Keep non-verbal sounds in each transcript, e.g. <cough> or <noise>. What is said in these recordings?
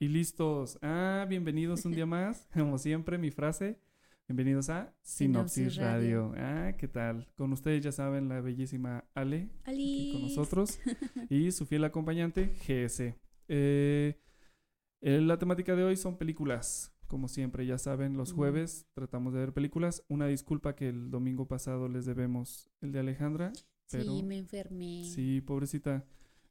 Y listos. Ah, bienvenidos un día más. <laughs> Como siempre, mi frase. Bienvenidos a Sinopsis, Sinopsis Radio. Ah, ¿qué tal? Con ustedes ya saben la bellísima Ale aquí con nosotros y su fiel acompañante GS. Eh, eh, la temática de hoy son películas. Como siempre, ya saben, los jueves tratamos de ver películas. Una disculpa que el domingo pasado les debemos el de Alejandra. pero- Sí, me enfermé. Sí, pobrecita.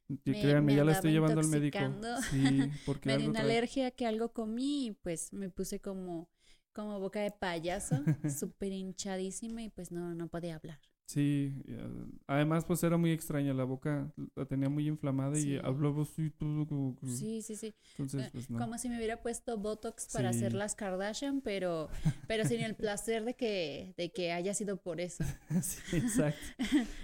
Y Me- Créanme, me ya la estoy llevando al médico. Sí, <laughs> porque Me dio una alergia que algo comí y pues me puse como, como boca de payaso, <laughs> súper hinchadísima y pues no, no podía hablar. Sí, eh, además pues era muy extraña, la boca la tenía muy inflamada Sí. y hablaba así todo como que- Sí, sí, sí. Entonces, pues no. Como si me hubiera puesto Botox para Sí. hacer las Kardashian, pero, pero sin el placer de que, de que haya sido por eso. <laughs> sí, exacto.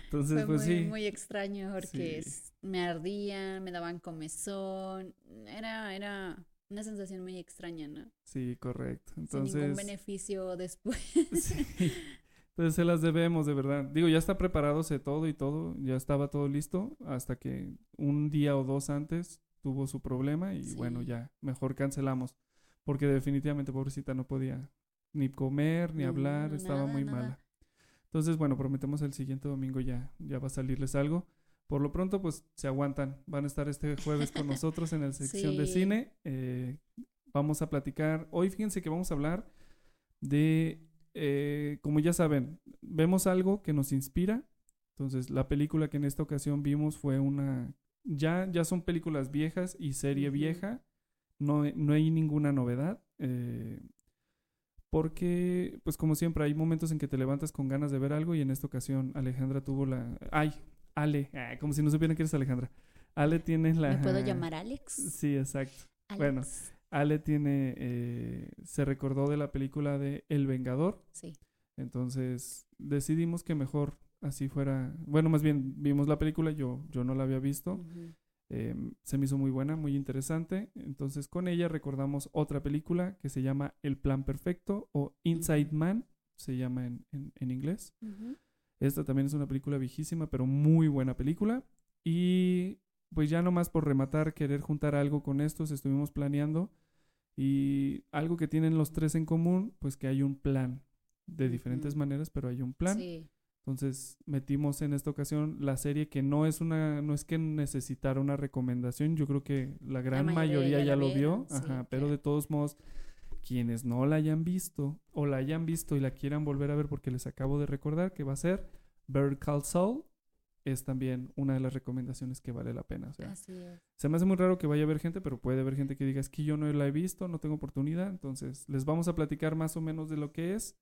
Entonces, Fue pues muy, sí. muy extraño porque Sí. me ardían, me daban comezón. Era, era una sensación muy extraña, ¿no? Sí, correcto. Sin ningún Entonces, beneficio después. <laughs> sí. Entonces se las debemos, de verdad. Digo, ya está preparándose todo y todo, ya estaba todo listo hasta que un día o dos antes tuvo su problema y Sí. bueno, ya, mejor cancelamos. Porque definitivamente, pobrecita, no podía ni comer, ni hablar, no, estaba nada, muy nada. mala. Entonces, bueno, prometemos el siguiente domingo ya, ya va a salirles algo. Por lo pronto, pues se aguantan. Van a estar este jueves con <laughs> nosotros en la sección de cine. Eh, vamos a platicar. Hoy fíjense que vamos a hablar de, eh, como ya saben, vemos algo que nos inspira. Entonces, la película que en esta ocasión vimos fue una... Ya, ya son películas viejas y serie vieja. No, no hay ninguna novedad. eh, porque, pues como siempre, hay momentos en que te levantas con ganas de ver algo y en esta ocasión Alejandra tuvo la... ¡Ay! Ale, ah, como si no supieran que eres Alejandra. Ale tiene la... ¿Me puedo llamar Alex? Sí, exacto. Alex. bueno. Ale tiene... eh, se recordó de la película de El Vengador. Sí. Entonces decidimos que mejor así fuera... Bueno, más bien vimos la película, yo, yo no la había visto. Ujú. Eh, se me hizo muy buena, muy interesante. Entonces con ella recordamos otra película que se llama El Plan Perfecto o Inside Ujú. Man, se llama en, en- en inglés. Ujú. Esta también es una película viejísima, pero muy buena película. Y pues ya nomás por rematar, querer juntar algo con estos, estuvimos planeando. Y algo que tienen los tres en común, pues que hay un plan. De diferentes maneras, pero hay un plan. Sí. Entonces metimos en esta ocasión la serie que no es una, no es que necesitara una recomendación, yo creo que la gran mayoría mayoría, ya lo vio, sí, ajá, pero claro. de todos modos, quienes no la hayan visto o la hayan visto y la quieran volver a ver porque les acabo de recordar que va a ser Bird Call Saul, es también una de las recomendaciones que vale la pena. O sea, Así es. se me hace muy raro que vaya a haber gente, pero puede haber gente que diga es que yo no la he visto, no tengo oportunidad. Entonces, les vamos a platicar más o menos de lo que es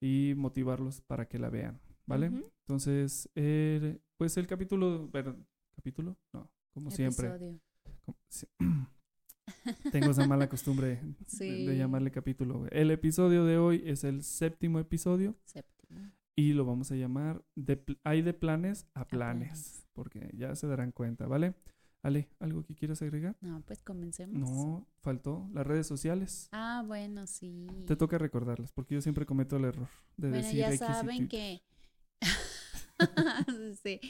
y motivarlos para que la vean, ¿vale? Entonces, eh, pues el capítulo, perdón, ¿capítulo? No, como siempre. Episodio. Como- sí. <clears throat> Tengo esa mala costumbre de- de, llamarle capítulo. El episodio de hoy es el séptimo episodio Séptimo. Y lo vamos a llamar de Hay de planes a planes, planes. porque ya se darán cuenta, ¿vale? Ale, ¿algo que quieras agregar? No, pues comencemos. No, faltó las redes sociales. Ah, bueno, sí. Te toca recordarlas, porque yo siempre cometo el error de Bueno, decir ya X saben que. <laughs> sí.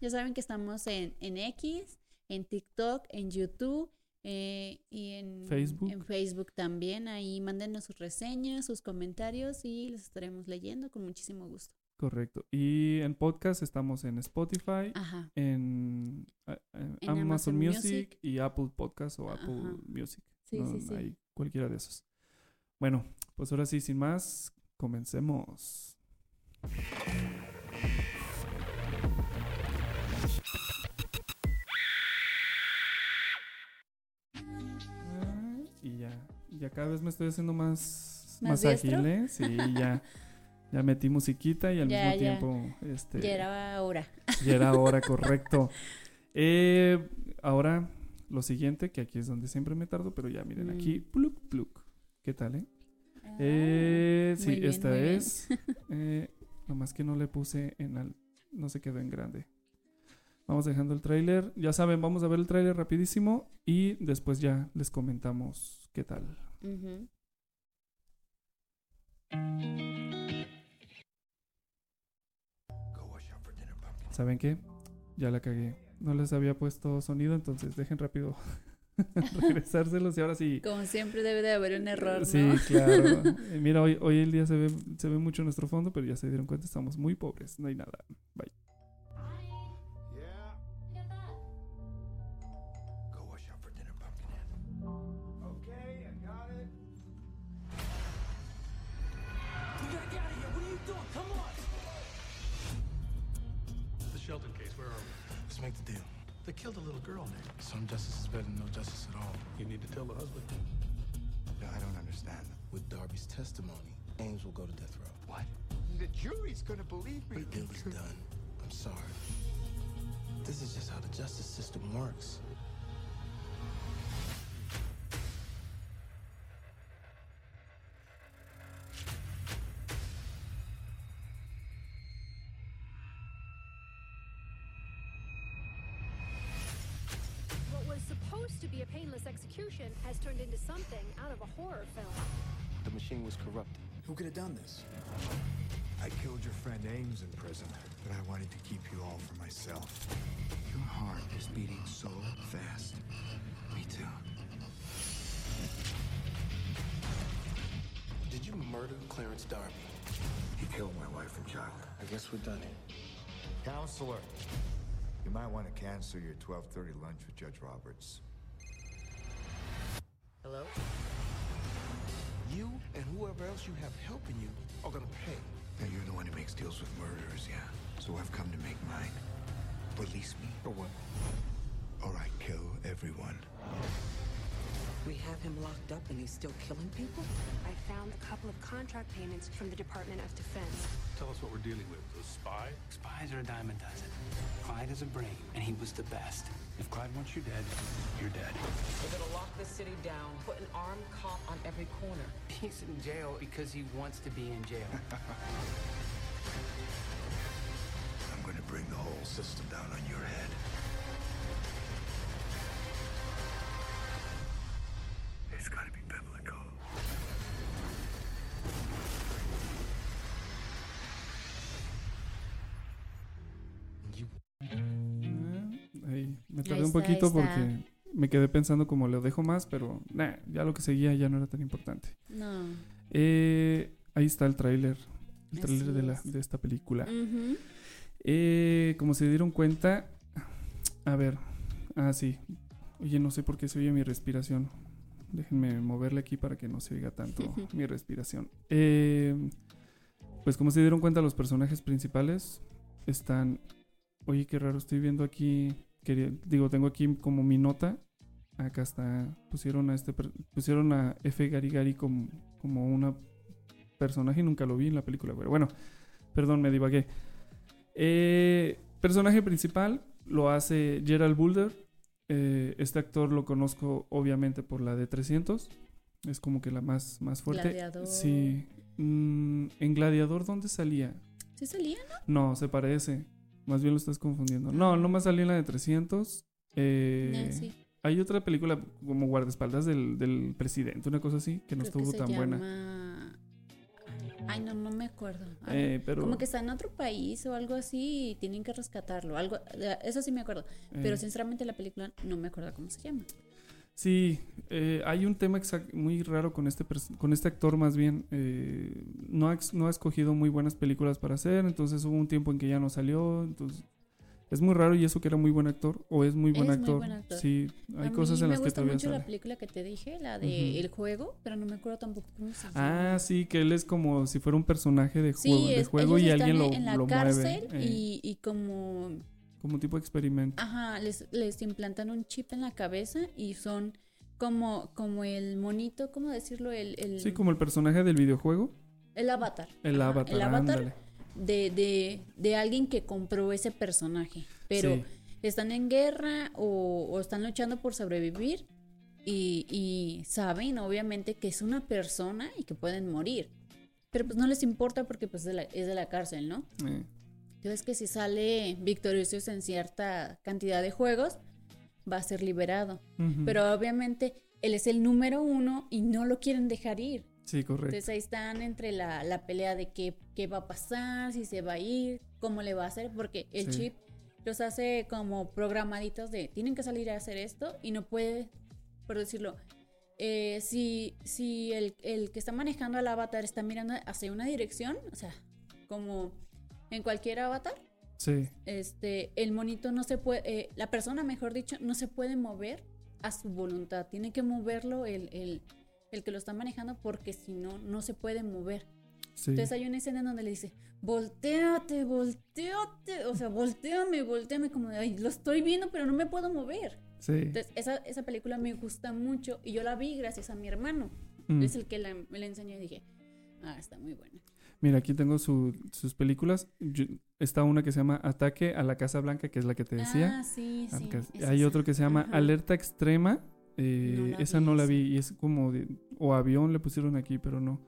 Ya saben que estamos en, en X, en TikTok, en YouTube eh, y en Facebook. En Facebook también. Ahí mándenos sus reseñas, sus comentarios y los estaremos leyendo con muchísimo gusto. Correcto. Y en podcast estamos en Spotify, Ajá. en, En Amazon, Amazon Music, Music. y Apple Podcast o Ajá. Apple Music. Sí, No, sí, sí. hay cualquiera de esos. Bueno, pues ahora sí, sin más, comencemos. Ya, cada vez me estoy haciendo más, ¿Más ágil, ¿eh? Sí, ya, ya metí musiquita y al Ya, mismo ya. tiempo, este, Ya era hora. ya era hora, <laughs> correcto. Eh, ahora, lo siguiente, que aquí es donde siempre me tardo, pero ya miren aquí, Mm. pluk, pluk. ¿Qué tal, eh? Eh, Ah, sí, muy bien, esta es. Eh, nomás que no le puse en al, no se quedó en grande. Vamos dejando el tráiler. Ya saben, vamos a ver el tráiler rapidísimo y después ya les comentamos qué tal. ¿Saben qué? Ya la cagué. No les había puesto sonido, entonces dejen rápido. <laughs> regresárselos y ahora sí. Como siempre debe de haber un error, ¿no? Sí, claro. <laughs> Eh, Mira, hoy, hoy el día se ve, se ve mucho nuestro fondo, pero ya se dieron cuenta, estamos muy pobres, no hay nada. Bye. Make the deal. They killed a little girl, Nick. Some justice is better than no justice at all. You need to tell the husband. Yeah, I don't understand. With Darby's testimony, Ames will go to death row. What? The jury's gonna believe me. The deal is done. I'm sorry. This is just how the justice system works. To be a painless execution has turned into something out of a horror film. The machine was corrupted. Who could have done this? I killed your friend Ames in prison, but I wanted to keep you all for myself. Your heart is beating so fast. Me too. Did you murder Clarence Darby? He killed my wife and child. I guess we're done here. Counselor, you might want to cancel your 12:30 lunch with Judge Roberts. Hello? You and whoever else you have helping you are gonna pay. Now you're the one who makes deals with murderers, yeah. So I've come to make mine. Release me. For what? Or I kill everyone. We have him locked up and he's still killing people? I found a couple of contract payments from the Department of Defense. Tell us what we're dealing with. A spy? Spies are a dime a dozen. Clyde has a brain, and he was the best. If Clyde wants you dead, you're dead. We're gonna lock the city down, put an armed cop on every corner. He's in jail because he wants to be in jail. <laughs> I'm going to bring the whole system down on your head. Tardé un poquito porque me quedé pensando como lo dejo más, pero nah, ya lo que seguía ya no era tan importante. No. Eh, ahí está el tráiler, el tráiler de, la- de esta película. Eh, como se dieron cuenta, a ver, ah sí, oye no sé por qué se oye mi respiración. Déjenme moverle aquí para que no se oiga tanto <laughs> mi respiración. Eh, pues como se dieron cuenta los personajes principales están, oye qué raro estoy viendo aquí, quería- digo tengo aquí como mi nota. Acá está, pusieron a este, pusieron a F. Gary Gary como, como una personaje, nunca lo vi en la película, pero bueno, perdón, me divagué. Eh, personaje principal lo hace Gerald Boulder. Eh, este actor lo conozco obviamente por la de 300. Es como que la más, más fuerte. Gladiador. Sí. Mm, en Gladiador, ¿dónde salía? ¿Sí salía? No, se parece. Más bien lo estás confundiendo. No, no más salió en la de 300. Eh, sí. Hay otra película como guardaespaldas del, del presidente, una cosa así, que no Creo estuvo tan buena. llama- Ay, no, no me acuerdo. Eh, pero, Como que está en otro país o algo así y tienen que rescatarlo. Algo, de- eso sí me acuerdo. Pero eh, sinceramente la película no me acuerdo cómo se llama. Sí, eh, hay un tema muy raro con este, con este actor más bien. eh, no, ha, no ha escogido muy buenas películas para hacer, entonces hubo un tiempo en que ya no salió. Entonces es muy raro y eso que era muy buen actor o es muy buen, Es muy actor. buen actor. Sí, hay a cosas mí en me las que gusta todavía mucho la sale. película que te dije, la de Ujú. El Juego, pero no me acuerdo tampoco cómo se llama. Ah, sí, que él es como si fuera un personaje de juego, Sí, de juego y alguien lo, en la lo cárcel mueve. eh, y, y como como tipo experimento. Ajá, les, les implantan un chip en la cabeza y son como, como el monito, ¿cómo decirlo? El, el, Sí, como el personaje del videojuego. el avatar. El Ajá, avatar, El avatar de, de, de alguien que compró ese personaje. Pero Sí. están en guerra o, o están luchando por sobrevivir y, y saben, obviamente, que es una persona y que pueden morir. Pero pues no les importa porque pues de la- es de la cárcel, ¿no? Eh, Entonces que si sale victorioso en cierta cantidad de juegos, va a ser liberado. Pero obviamente él es el número uno y no lo quieren dejar ir. Sí, correcto. Entonces ahí están entre la, la pelea de qué, qué va a pasar, si se va a ir, cómo le va a hacer, porque el Sí. chip los hace como programaditos de tienen que salir a hacer esto y no puede por decirlo, eh, si, si el, el que está manejando al avatar está mirando hacia una dirección, o sea, como en cualquier avatar, Sí, este, el monito no se puede, eh, la persona, mejor dicho, no se puede mover a su voluntad. Tiene que moverlo el, el, el que lo está manejando porque si no, no se puede mover. sí. Entonces hay una escena en donde le dice, volteate, volteate, o sea, volteame, volteame, como de, ay, lo estoy viendo, pero no me puedo mover. sí. Entonces esa, esa película me gusta mucho y yo la vi gracias a mi hermano. Mm. Es el que la- me la enseñó y dije, ah, está muy buena. Mira, aquí tengo su- sus películas. Yo- está una que se llama Ataque a la Casa Blanca, que es la que te decía. Ah, sí, sí. Es Hay esa. otro que se llama Ajá. Alerta Extrema. eh, No la esa vi, no la vi y es como de, o avión le pusieron aquí, pero no.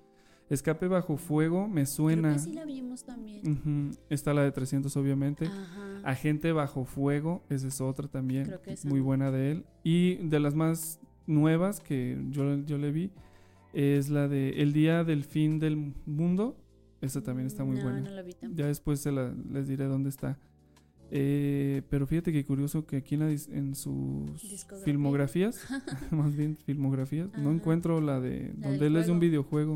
Escape bajo fuego me Creo suena. que sí la vimos también. Ujú, Está la de 300 obviamente. Ajá. Agente bajo fuego, esa es otra también, Creo que esa muy no. buena de él. Y de las más nuevas que yo, yo le vi es la de El día del fin del mundo. Esa también está muy no, buena. No la vi tampoco. Ya después se la- les diré dónde está. Eh, pero fíjate que curioso que aquí en, la en sus filmografías, <laughs> <laughs> más bien filmografías, no encuentro la de La donde él es de un juego.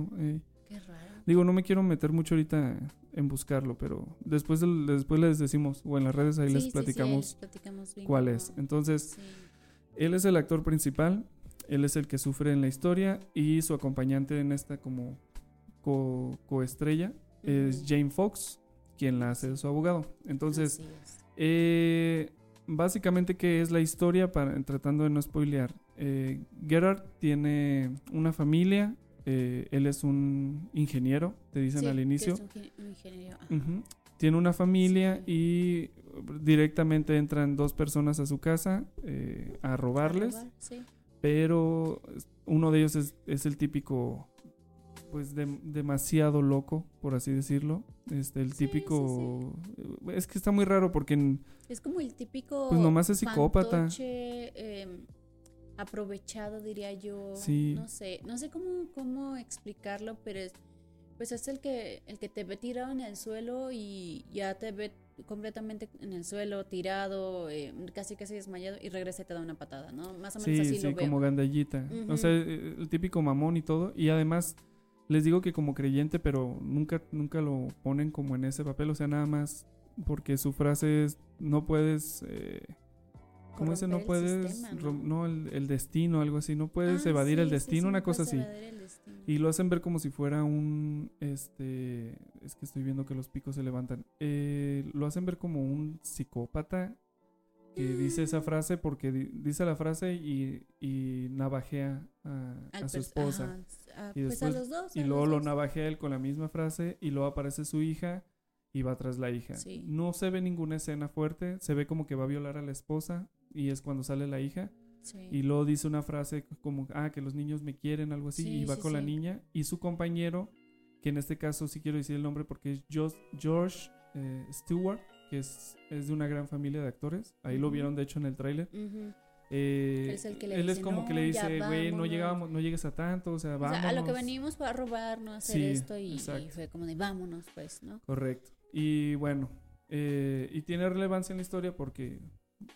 videojuego. eh. Qué raro. Digo, no me quiero meter mucho ahorita en buscarlo, pero después, después les decimos, o en las redes ahí Sí, les sí, sí, platicamos les platicamos bien cuál es. Entonces, él es el actor principal, él es el que sufre en la historia y su acompañante en esta como co- coestrella es. Jane Fox, quien la hace su abogado. Entonces, eh, básicamente, ¿qué es la historia? Para, tratando de no spoilear. Eh, Gerard tiene una familia, eh, él es un ingeniero, te dicen Sí, al que inicio. es un ge- un ingeniero. Tiene una familia Sí. y directamente entran dos personas a su casa a robarles, A robar, sí. pero uno de ellos es, es el típico, pues dem- demasiado loco, por así decirlo. Este, el Sí, sí, típico... Es que está muy raro porque... en- Es como el típico. Pues nomás es psicópata. fantoche, em, aprovechado, diría yo. Sí. No sé, no sé cómo, cómo explicarlo, pero es, pues es el que, el que te ve tirado en el suelo y ya te ve completamente en el suelo, tirado, eh, casi casi desmayado y regresa y te da una patada, ¿no? Más o menos Sí, así sí, lo veo. como gandallita. O Ujú. sea, eh, el típico mamón y todo. Y además, les digo que como creyente, pero nunca, nunca lo ponen como en ese papel. O sea, nada más porque su frase es, no puedes... Eh, ¿Cómo dice? No puedes... sistema, ¿no? no, el, el destino, algo así. No puedes Ah, evadir sí, el destino, sí, una no cosa así. Y lo hacen ver como si fuera un, este, es que estoy viendo que los picos se levantan. Eh, lo hacen ver como un psicópata que dice esa frase porque di- dice la frase y, y navajea a, a su esposa. ajá, ah, Y pues a después- los dos. Y a luego los lo dos. navajea él con la misma frase y luego aparece su hija y va tras la hija. Sí. No se ve ninguna escena fuerte, se ve como que va a violar a la esposa y es cuando sale la hija. Sí. Y luego dice una frase como, ah, que los niños me quieren, algo así, Sí, y va con la niña. Y su compañero, que en este caso sí quiero decir el nombre porque es George eh, Stewart, que es, es de una gran familia de actores. Ahí lo vieron, de hecho, en el tráiler. Eh, Él es el que le él es dice, como que le "No, ya dice, güey, no vámonos". llegamos, no llegues a tanto, o sea, O vamos. sea, a lo que venimos fue a robar, no a hacer Sí, esto y, fue como de vámonos, pues, ¿no? Correcto. Y bueno, eh, y tiene relevancia en la historia porque,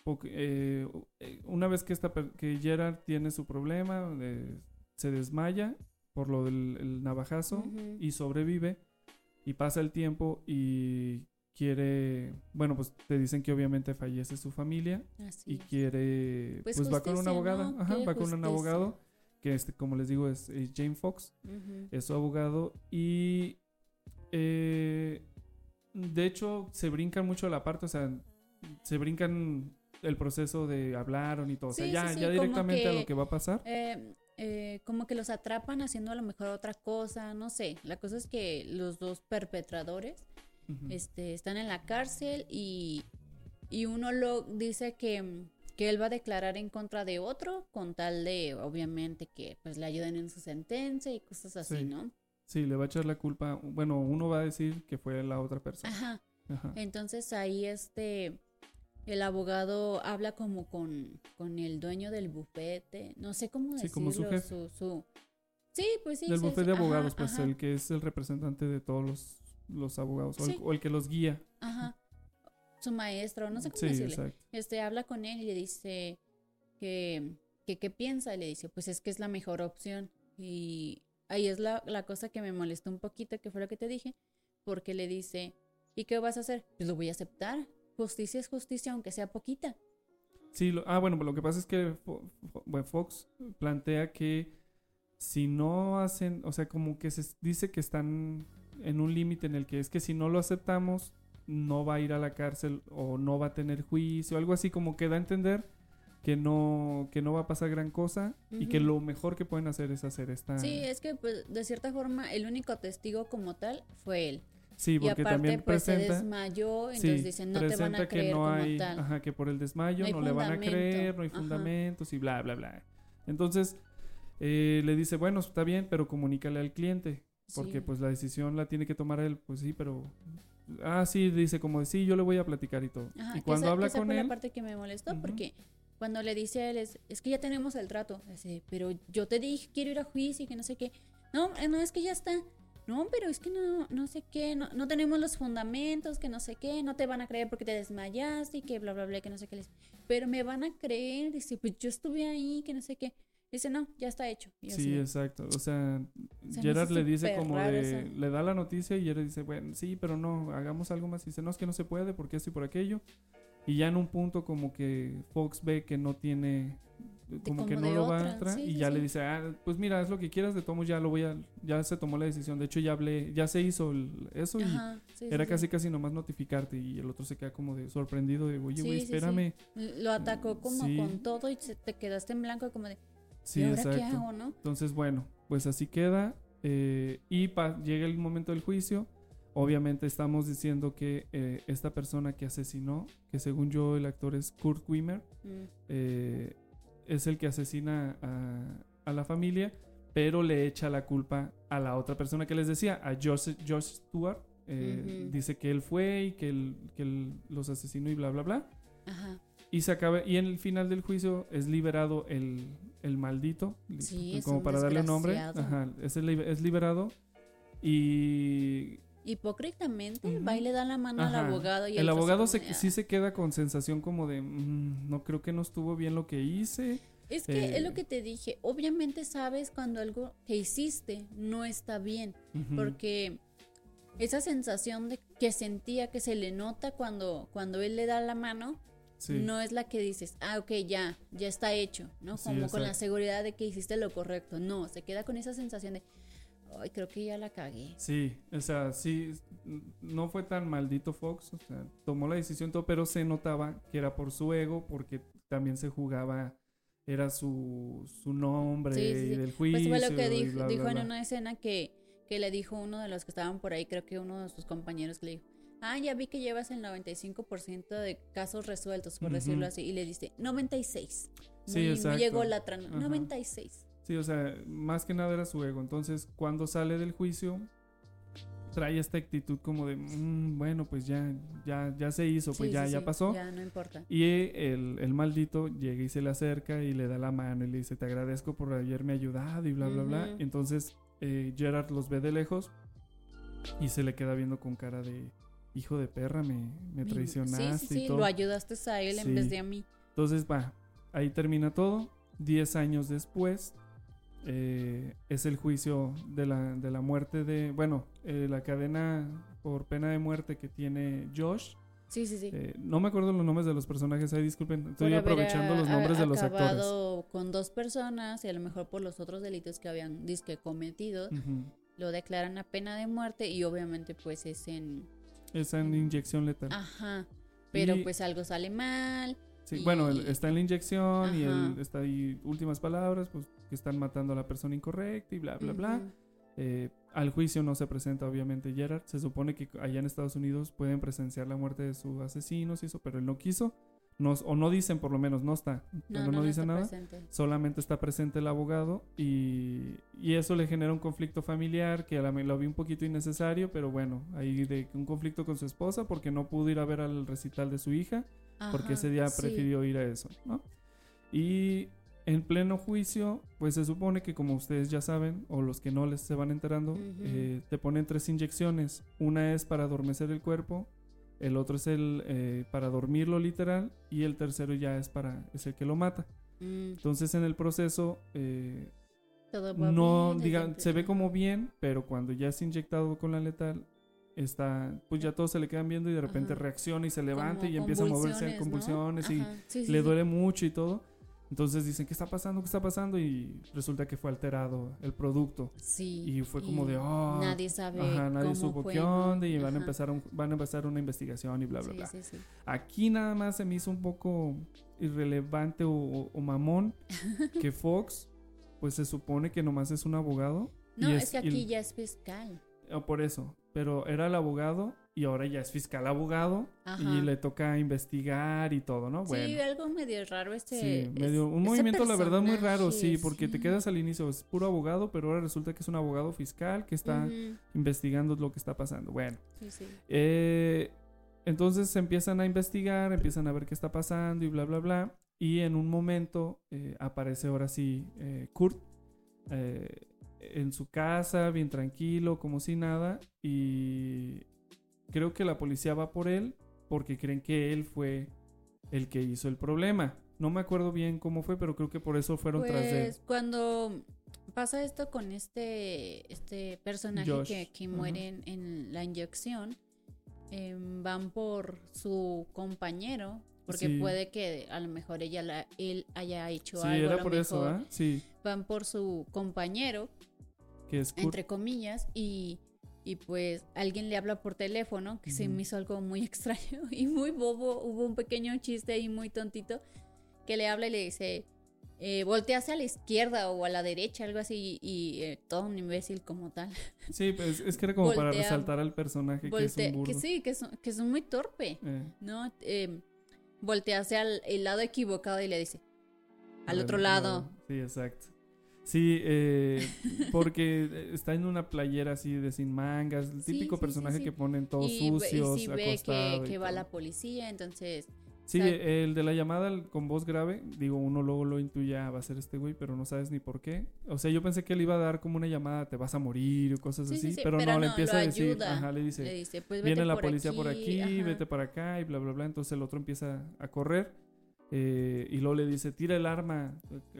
porque, eh, una vez que, esta, que Gerard tiene su problema, se desmaya por lo del el navajazo y sobrevive y pasa el tiempo y quiere, bueno, pues te dicen que obviamente fallece su familia Así y quiere, pues, Pues va con un justicia, abogado, ¿no? ajá, va con un abogado que este, como les digo es, es Jane Fox es su abogado y eh, de hecho se brincan mucho la parte, o sea, se brincan el proceso de hablaron y todo, o sea, ya, sí, sí, ya directamente a lo que va a pasar. Eh, eh, como que los atrapan haciendo a lo mejor otra cosa, no sé. La cosa es que los dos perpetradores Este, están en la cárcel y, y uno lo dice que, que él va a declarar en contra de otro con tal de, obviamente, que pues le ayuden en su sentencia y cosas así, Sí. ¿no? Sí, le va a echar la culpa, bueno, uno va a decir que fue la otra persona. Ajá. Ajá. Entonces ahí este el abogado habla como con, con el dueño del bufete, no sé cómo Sí, decirlo, como su jefe. su, su- Sí, pues sí. Del sí, bufete sí, de ajá, abogados, pues ajá, el que es el representante de todos los, los abogados, o, el, Sí. o el que los guía. Ajá. Su maestro, no sé cómo Sí, decirle. exacto. Este habla con él y le dice que que qué piensa y le dice, pues es que es la mejor opción. Y ahí es la, la cosa que me molestó un poquito, que fue lo que te dije, porque le dice, ¿y qué vas a hacer? Pues lo voy a aceptar. Justicia es justicia, aunque sea poquita. Sí, lo- ah, bueno, pues lo que pasa es que Fox plantea que si no hacen, o sea, como que se dice que están en un límite en el que es que si no lo aceptamos, no va a ir a la cárcel o no va a tener juicio, algo así como que da a entender que no, que no va a pasar gran cosa y que lo mejor que pueden hacer es hacer esta... Sí, es que pues, de cierta forma el único testigo como tal fue él. Sí, y porque aparte también pues se presenta... desmayó, entonces Sí, dicen no te van a que creer no como hay, tal. ajá, que por el desmayo No le van a creer, no hay ajá. fundamentos y bla, bla, bla. Entonces eh, le dice, bueno, está bien, pero comunícale al cliente, porque Sí. pues la decisión la tiene que tomar él, pues sí, pero... Ah, sí, dice como de, sí, yo le voy a platicar y todo. Ajá, y cuando esa- habla esa con fue él... la parte que me molestó Ujú. porque cuando le dice a él es, es que ya tenemos el trato, Así, pero yo te dije quiero ir a juicio y que no sé qué. No, no es que ya está. No, pero es que no, no sé qué, no, no tenemos los fundamentos, que no sé qué, no te van a creer porque te desmayaste y que bla, bla, bla, que no sé qué les... Pero me van a creer, dice, pues yo estuve ahí, que no sé qué. Dice, no, ya está hecho. Y yo así Sí, exacto. O sea, Se Gerard le dice como de... eso. Le da la noticia y Gerard dice, bueno, sí, pero no, hagamos algo más. Y dice, no, es que no se puede porque esto y por aquello. Y ya en un punto como que Fox ve que no tiene... Como que no lo va a entrar sí, y sí, ya le dice, ah, pues mira, es lo que quieras, de todos ya lo voy a... Ya se tomó la decisión. De hecho, ya hablé, ya se hizo el- eso y Ajá, era casi casi nomás notificarte y el otro se queda como de sorprendido de, oye, güey, espérame. Lo atacó como con todo y se- te quedaste en blanco como de, Sí, ¿y ahora exacto. qué hago, no? Entonces, bueno, pues así queda. eh, y pa- llega el momento del juicio. Obviamente estamos diciendo que eh, esta persona que asesinó, que según yo el actor es Kurt Wimmer, Mm. eh, es el que asesina a, a la familia, pero le echa la culpa a la otra persona que les decía, a Josh, Josh Stewart. eh. Dice que él fue y que él, que él los asesinó y bla, bla, bla. Ajá. Y se acaba, y en el final del juicio es liberado el, el maldito, Sí, es como para darle nombre. Ajá, es, el- es liberado. Y Hipócritamente Ujú. va y le da la mano al abogado y el abogado se, de, sí "Ah". se queda con sensación como de, "Mm, no creo que no estuvo bien lo que hice. Es que es lo eh, que te dije, obviamente sabes cuando algo que hiciste no está bien, porque esa sensación de que sentía que se le nota cuando cuando él le da la mano sí. no es la que dices, ah, ok, ya, ya está hecho, ¿no? Sí, Como con la seguridad de que hiciste lo correcto. No, se queda con esa sensación de, ay, creo que ya la cagué. Sí, o sea, sí, no fue tan maldito Fox, o sea, tomó la decisión todo, pero se notaba que era por su ego, porque también se jugaba, era su, su nombre Sí, sí, sí. y del juicio. Pues fue lo que dijo, bla, dijo bla, en una escena que, que le dijo uno de los que estaban por ahí, creo que uno de sus compañeros que le dijo, ah, ya vi que llevas el 95% de casos resueltos, por decirlo así, y le dice, 96. Sí, Muy- exacto. llegó la trama, Ajá. 96. Sí, o sea, más que nada era su ego. Entonces, cuando sale del juicio, trae esta actitud como de, "Mm, bueno, pues ya, ya, ya se hizo, pues Sí, ya, sí, ya pasó. Ya, no importa. Y el, el maldito llega y se le acerca y le da la mano y le dice, te agradezco por haberme ayudado y bla, bla, bla. Entonces eh, Gerard los ve de lejos y se le queda viendo con cara de, hijo de perra, me, me Sí, traicionaste sí, sí, y todo. lo ayudaste a él Sí. en vez de a mí. Entonces va, ahí termina todo. Diez años después eh, es el juicio de la, de la muerte de, bueno, eh, la cadena por pena de muerte que tiene Josh. Sí, sí, sí. Eh, no me acuerdo los nombres de los personajes ahí, disculpen. Estoy aprovechando a- los a- nombres de los actores. acabado con dos personas y a lo mejor por los otros delitos que habían disque cometido, lo declaran a pena de muerte y obviamente pues es en... Esa en inyección letal. Ajá. Pero Y- pues algo sale mal. Sí, y- Bueno, está en la inyección y él Ajá. está ahí, últimas palabras, pues que están matando a la persona incorrecta y bla, bla, bla. Eh, al juicio no se presenta obviamente Gerard. Se supone que allá en Estados Unidos pueden presenciar la muerte de sus asesinos y eso, pero él no quiso. No, o no dicen por lo menos, no está. pero no, dice nada. presente. Solamente está presente el abogado y, y eso le genera un conflicto familiar que a la, lo vi un poquito innecesario, pero bueno, ahí de un conflicto con su esposa porque no pudo ir a ver al recital de su hija porque ese día sí. prefirió ir a eso, ¿no? Y en pleno juicio, pues se supone que como ustedes ya saben, o los que no les se van enterando, eh, te ponen tres inyecciones. Una es para adormecer el cuerpo, el otro es el eh, para dormirlo literal, y el tercero ya es para es el que lo mata. Mm, Entonces en el proceso eh, no, diga, se ve como bien, pero cuando ya es inyectado con la letal, está, pues ya todos se le quedan viendo y de repente Ajá. reacciona y se levanta como y empieza a moverse en convulsiones, y Ajá, sí, sí, le sí. duele mucho y todo. Entonces dicen, ¿qué está pasando? ¿Qué está pasando? Y resulta que fue alterado el producto. Sí. Y fue como de, "Ah". Nadie sabe. Ajá, nadie cómo supo fue, qué onda y van a, empezar un- van a empezar una investigación y bla, bla, Sí, bla. sí, sí. Aquí nada más se me hizo un poco irrelevante o, o- o mamón <laughs> que Fox, pues se supone que nomás es un abogado. No, y es, que aquí ya es fiscal. Ah, Por eso, pero era el abogado y ahora ya es fiscal abogado Ajá. y le toca investigar y todo, ¿no? Sí, algo medio raro este. Sí, medio, un movimiento la verdad muy raro, sí, porque te quedas al inicio, es puro abogado, pero ahora resulta que es un abogado fiscal que está investigando lo que está pasando. Bueno, sí, sí. eh, entonces empiezan a investigar, empiezan a ver qué está pasando y bla, bla, bla. Y en un momento eh, aparece ahora sí eh, Kurt eh, en su casa, bien tranquilo, como si nada. Y creo que la policía va por él porque creen que él fue el que hizo el problema. No me acuerdo bien cómo fue, pero creo que por eso fueron tras él. Pues cuando pasa esto con este, este personaje Josh, que, que ajá. muere en, en la inyección, em, van por su compañero, porque Sí. puede que a lo mejor ella la- él haya hecho Sí, algo. a era lo por eso. ¿ah? Sí, Van por su compañero, que es entre comillas, y, y pues alguien le habla por teléfono, que se me hizo algo muy <laughs> extraño y muy bobo. Hubo un pequeño chiste ahí muy tontito que le habla y le dice, eh, voltea hacia la izquierda o a la derecha, algo así, y eh, todo un imbécil como tal. <laughs> Sí, pues es que era como para resaltar al personaje que es un burro. que sí, que son, que son muy torpe, Eh, ¿no? Eh, voltea hacia el, lado equivocado y le dice, al Al otro lado. Sí, exacto. Sí, eh, porque está en una playera así de sin mangas, el típico sí, sí, personaje sí. que ponen todos y, sucios, y sí ve que, va la policía, entonces... Sí, el de la llamada con voz grave, digo, uno luego lo intuye, ah, va a ser este güey, pero no sabes ni por qué. O sea, yo pensé que le iba a dar como una llamada, te vas a morir o cosas Sí, sí, así, sí, pero, pero no, le empieza a decir, ayuda. ajá, le dice, le dice, pues vete viene la por policía por aquí, ajá. vete para acá y bla, bla, bla. Entonces el otro empieza a correr eh, y luego le dice, tira el arma,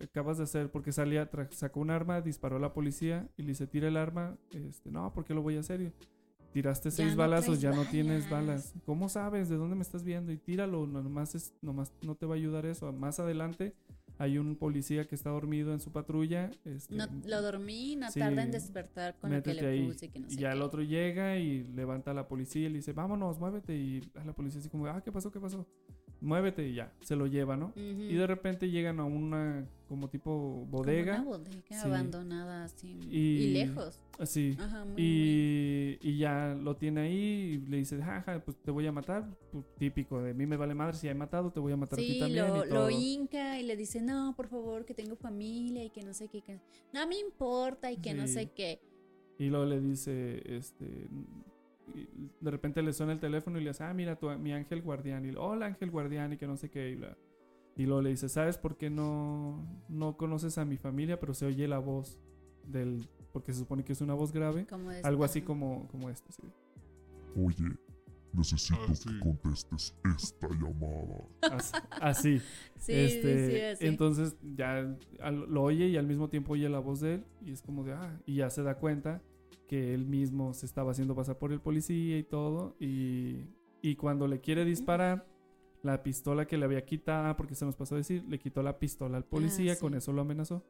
acabas de hacer, porque salía, sacó un arma, disparó a la policía y le dice, tira el arma. Este, no, ¿por qué lo voy a hacer? Y, Tiraste Ya seis no balazos, ya no tienes balas. ¿Cómo sabes? ¿De dónde me estás viendo? Y tíralo, no- nomás, es, nomás no te va a ayudar eso. Más adelante hay un policía que está dormido en su patrulla. Este, No, lo dormí, no sí, tarda en despertar con lo que le ahí. puse, que no y ya el otro llega y levanta a la policía y le dice, vámonos, muévete. Y a la policía así como, ah, ¿qué pasó? ¿Qué pasó? Muévete y ya, se lo lleva, ¿no? Y de repente llegan a una como tipo bodega. Como una bodega Sí. abandonada así. Y- Y, lejos. Así. Ajá, muy, muy- Y, y ya lo tiene ahí y le dice, jaja, pues te voy a matar. Pues, típico, de mí me vale madre si he matado, te voy a matar a ti Sí, también. lo, y lo todo. hinca y le dice, no, por favor, que tengo familia y que no sé qué. que no me importa y que no Sí. sé qué. Y luego le dice, este, de repente le suena el teléfono y le dice, ah, mira, tu, mi ángel guardián. Y le, hola ángel guardián y que no sé qué. Y, bla. y luego le dice, ¿sabes por qué no, no conoces a mi familia? Pero se oye la voz del, porque se supone que es una voz grave. Como Algo así como, como esta. sí. Oye, necesito Ah, sí. que contestes esta llamada. As- Así. <laughs> Sí, este, sí, sí, así. Entonces ya lo oye y al mismo tiempo oye la voz de él y es como de, ah, y ya se da cuenta que él mismo se estaba haciendo pasar por el policía y todo y, y cuando le quiere disparar, la pistola que le había quitado, ah, porque se nos pasó a decir, le quitó la pistola al policía, Ah, sí. con eso lo amenazó.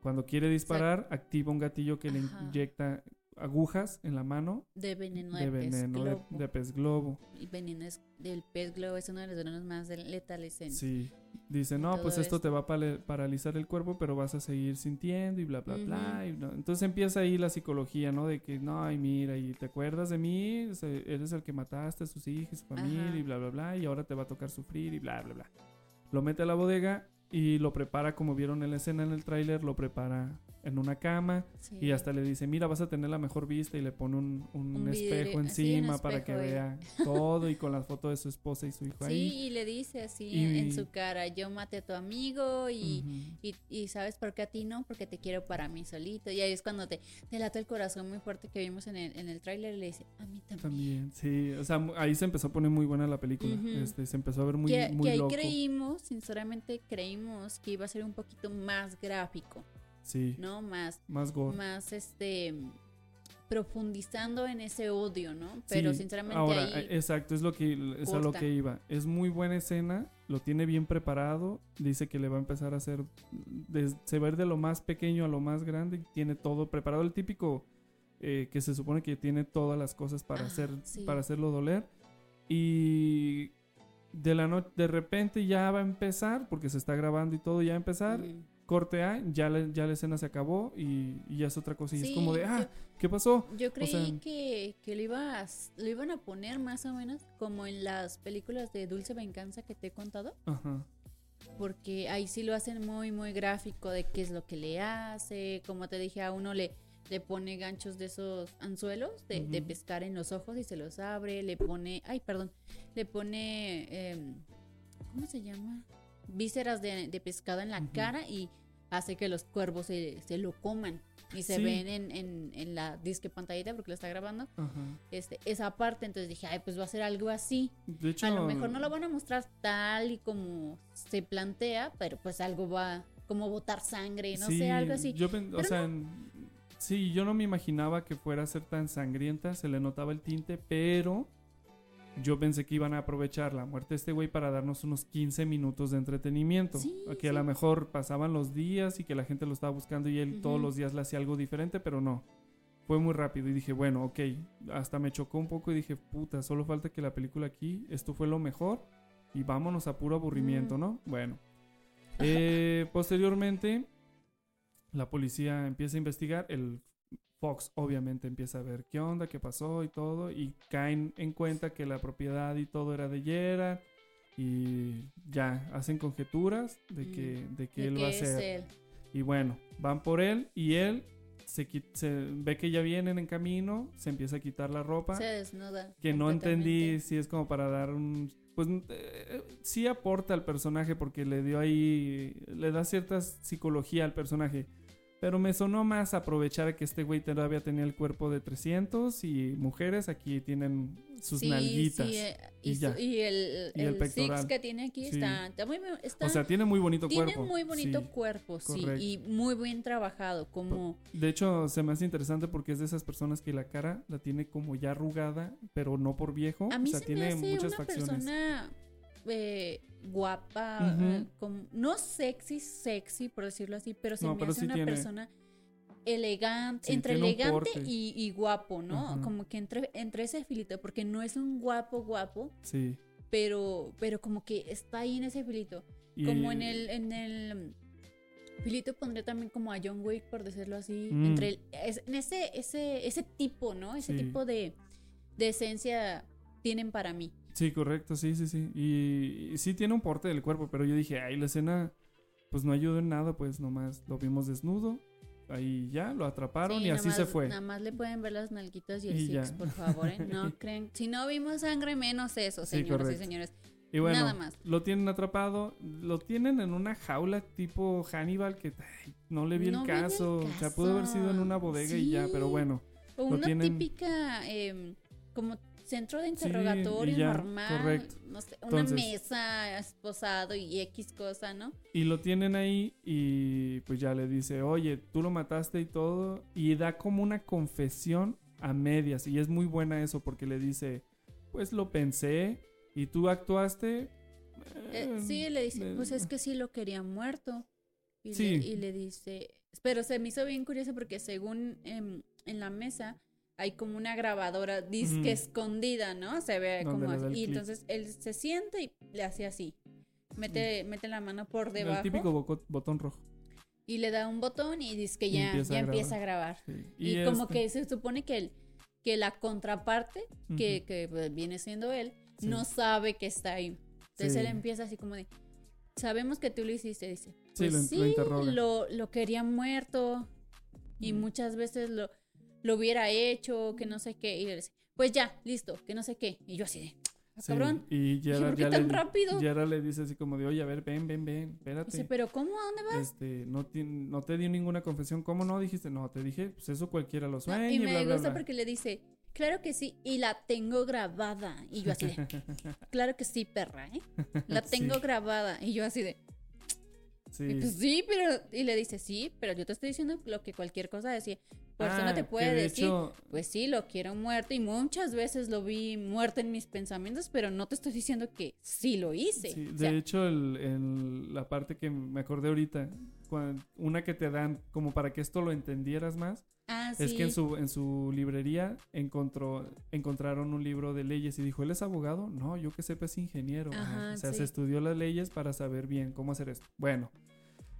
Cuando quiere disparar, activa un gatillo que le inyecta agujas en la mano de veneno de de, pez veneno de, globo. de pez globo. El veneno es- del pez globo es uno de los venenos más letales en... Sí. Dice, no, pues esto esto. te va a paralizar el cuerpo, pero vas a seguir sintiendo y bla, bla, bla. Y no. Entonces empieza ahí la psicología, ¿no? De que, no, ay, mira, y te acuerdas de mí, eres el que mataste a sus hijos, su familia Ajá. y bla, bla, bla, y ahora te va a tocar sufrir y bla, bla, bla. Lo mete a la bodega y lo prepara, como vieron en la escena en el tráiler, lo prepara en una cama Sí. y hasta le dice, mira, vas a tener la mejor vista y le pone un, un Un espejo vidrio- sí, un encima para que eh. vea todo y con la foto de su esposa y su hijo Sí, ahí. y le dice así Y- en, su cara, yo maté a tu amigo y, Ujú. y, y ¿sabes por qué a ti no? Porque te quiero para mí solito. Y ahí es cuando te, te late el corazón muy fuerte que vimos en el, en el tráiler y le dice, a mí también. También, sí, o sea, ahí se empezó a poner muy buena la película, Ujú. este, se empezó a ver muy, que, muy que ahí loco. creímos, sinceramente creímos que iba a ser un poquito más gráfico, Sí, ¿no? Más, más gore. más este profundizando en ese odio, ¿no? Pero Sí, sinceramente ahora, ahí eh, exacto, es lo que es a lo que iba. Es muy buena escena, lo tiene bien preparado, dice que le va a empezar a hacer des- se va a ir de lo más pequeño a lo más grande, y tiene todo preparado, el típico eh, que se supone que tiene todas las cosas para Ah, hacer sí. para hacerlo doler y de la noche de repente ya va a empezar porque se está grabando y todo ya va a empezar mm, corte A ya la, ya la escena se acabó y, y ya es otra cosa. Y es como de ah qué pasó Yo creí sea- que, que lo, ibas, lo iban a poner más o menos como en las películas de Dulce Venganza que te he contado, ajá. Porque ahí sí lo hacen muy, muy gráfico de qué es lo que le hace, como te dije, a uno le, le pone ganchos de esos anzuelos de, de pescar en los ojos y se los abre, le pone, ay, perdón, le pone, em, ¿cómo se llama? Vísceras de, de pescado en la cara y hace que los cuervos se, se lo coman y se Sí. ven en, en, en la disque pantallita porque lo está grabando ajá este, esa parte, entonces dije, ay, pues va a ser algo así. de hecho A lo mejor no lo van a mostrar tal y como se plantea, pero pues algo va, como botar sangre, no Sí, sé, algo así. Yo, o sea, sí, yo no me imaginaba que fuera a ser tan sangrienta, se le notaba el tinte, pero yo pensé que iban a aprovechar la muerte de este güey para darnos unos 15 minutos de entretenimiento. Sí, que a lo mejor pasaban los días y que la gente lo estaba buscando y él todos los días le hacía algo diferente, pero no. Fue muy rápido y dije, bueno, ok, hasta me chocó un poco y dije, puta, solo falta que la película aquí, esto fue lo mejor y vámonos a puro aburrimiento. ¿no? Bueno. Eh, posteriormente, la policía empieza a investigar, el Fox obviamente empieza a ver qué onda, qué pasó y todo, y caen en cuenta que la propiedad y todo era de Gerard, y ya hacen conjeturas de que, de que Mm. De él va a ser. él. Y bueno, van por él y él se, ve que ya vienen en camino, se empieza a quitar la ropa. Se desnuda. que no entendí si es como para dar un... Pues eh, sí aporta al personaje porque le dio ahí... Le da cierta psicología al personaje. Pero me sonó más aprovechar que este güey todavía tenía el cuerpo de 300 y mujeres aquí tienen sus Sí, nalguitas. sí, eh, y y, su- y el, Y el el, six que tiene aquí Sí. está, está muy está- o sea, tiene muy bonito tiene cuerpo. muy bonito sí. cuerpo, sí, y muy bien trabajado, como De hecho, se me hace interesante porque es de esas personas que la cara la tiene como ya arrugada, pero no por viejo. A mí o sea, se tiene me hace muchas una facciones. persona eh, guapa, como- no sexy, sexy, por decirlo así, pero se No, me pero hace sí una tiene- persona elegante, Sí, entre elegante y, y guapo, ¿no? Como que entre, entre ese filito, porque no es un guapo guapo, Sí. pero, pero como que está ahí en ese filito. Y- Como en el, en el filito pondré también como a John Wick, por decirlo así, Mm. entre el- es- en ese, ese, ese tipo, ¿no? Ese Sí. tipo de, de esencia tienen para mí. Sí, correcto, sí, sí, sí. Y, y sí tiene un porte del cuerpo, pero yo dije, ay, la escena pues no ayudó en nada, pues nomás lo vimos desnudo, ahí ya, lo atraparon Sí, y así se fue. Nada más le pueden ver las nalguitas y el Y ya. six, por favor, ¿eh? No <laughs> <laughs> creen. Si no vimos sangre, menos eso, Sí, señoras y correcto. señores. Y bueno, nada más. lo tienen atrapado, lo tienen en una jaula tipo Hannibal que ay, no le vi No el caso, o sea, pudo haber sido en una bodega y ya, Sí. pero bueno. O una tienen- típica, em, como centro de interrogatorio ya, normal. correcto. No sé, Entonces- una mesa esposado y X cosa, ¿no? Y lo tienen ahí y pues ya le dice, oye, tú lo mataste y todo. Y da como una confesión a medias. Y es muy buena eso porque le dice, pues lo pensé y tú actuaste. Eh, eh, sí, le dice, eh, pues es que sí lo quería muerto. Y, Sí. le, y le dice, pero se me hizo bien curioso porque según em, en la mesa hay como una grabadora disque escondida, ¿no? Se ve Donde como así. Y entonces él se siente y le hace así. Mete, mete la mano por debajo El típico botón rojo. y le da un botón y dice que ya, empieza ya a empieza a grabar. Sí. Y, como este- que se supone que, el, que la contraparte, que, que pues, viene siendo él, Sí. no sabe que está ahí. Entonces él empieza así como de, sabemos que tú lo hiciste, dice. Sí, Pues lo- sí, lo interroga. lo, lo quería muerto, y Mm. muchas veces lo, lo hubiera hecho, que no sé qué, y le dice, pues ya, listo, que no sé qué. Y yo así de, "Ah, Sí, cabrón. Y Yara, ¿por qué ya tan le, rápido? Yara le dice así como de, oye, a ver, ven, ven, ven, espérate. Dice, pero ¿cómo? ¿A dónde vas? Este, no, ti- no te di ninguna confesión. ¿Cómo no? Dijiste, no, te dije, pues eso cualquiera lo sueña y y me bla, gusta bla. porque le dice, claro que sí, y la tengo grabada. Y yo así de, <laughs> claro que sí, perra, ¿eh? La <laughs> tengo Sí. grabada. Y yo así de, Sí. pues sí, pero. Y le dice, sí, pero yo te estoy diciendo lo que cualquier cosa decía. Persona Ah, te que puede de decir, hecho- pues sí, lo quiero muerto. Y muchas veces lo vi muerto en mis pensamientos, pero no te estoy diciendo que sí lo hice. Sí, O de sea, hecho, el, el- la parte que me acordé ahorita, una que te dan como para que esto lo entendieras más, ah, es sí. que en su, en su librería encontró, encontraron un libro de leyes y dijo, ¿él es abogado? No, yo que sepa es ingeniero. Ah, Ajá, o sea, sí. se estudió las leyes para saber bien cómo hacer esto. Bueno,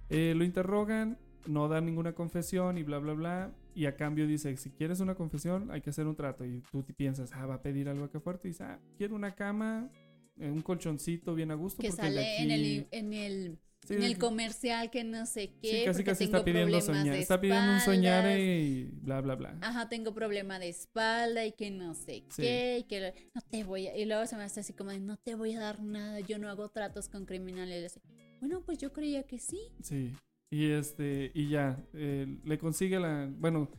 eh, lo interrogan, no da ninguna confesión y bla, bla, bla. Y a cambio dice, si quieres una confesión, hay que hacer un trato. Y tú piensas, ah, va a pedir algo acá fuerte. Y dice, ah, quiero una cama, eh, un colchoncito bien a gusto. que porque sale en aquí- el, en el, Sí, en el comercial que no sé qué. Sí, casi casi está pidiendo soñar. Está pidiendo un soñar y bla, bla, bla. Ajá, tengo problema de espalda y que no sé Sí. qué, y que no te voy a... Y luego se me hace así como de, no te voy a dar nada, yo no hago tratos con criminales. Bueno, pues yo creía que sí. Sí. Y este, y ya, eh, le consigue la, bueno,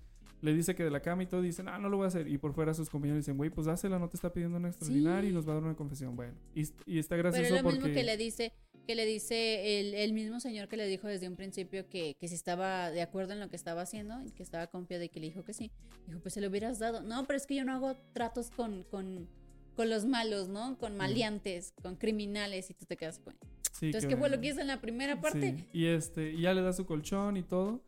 le dice que de la cama y todo, dicen, ah, no lo voy a hacer. Y por fuera sus compañeros dicen, güey, pues dásela, no te está pidiendo una extraordinaria y nos va a dar una confesión. Bueno, y, y está Pero gracioso es lo porque... mismo que le dice, que le dice el, el mismo señor que le dijo desde un principio que, que si estaba de acuerdo en lo que estaba haciendo y que estaba confiado y que le dijo que sí. Dijo, pues se lo hubieras dado. No, pero es que yo no hago tratos con, con, con los malos, ¿no? Con maleantes, con criminales y tú te quedas con... Sí, Entonces, ¿qué fue lo que hizo en la primera parte? Sí, Y este, y ya le da su colchón y todo.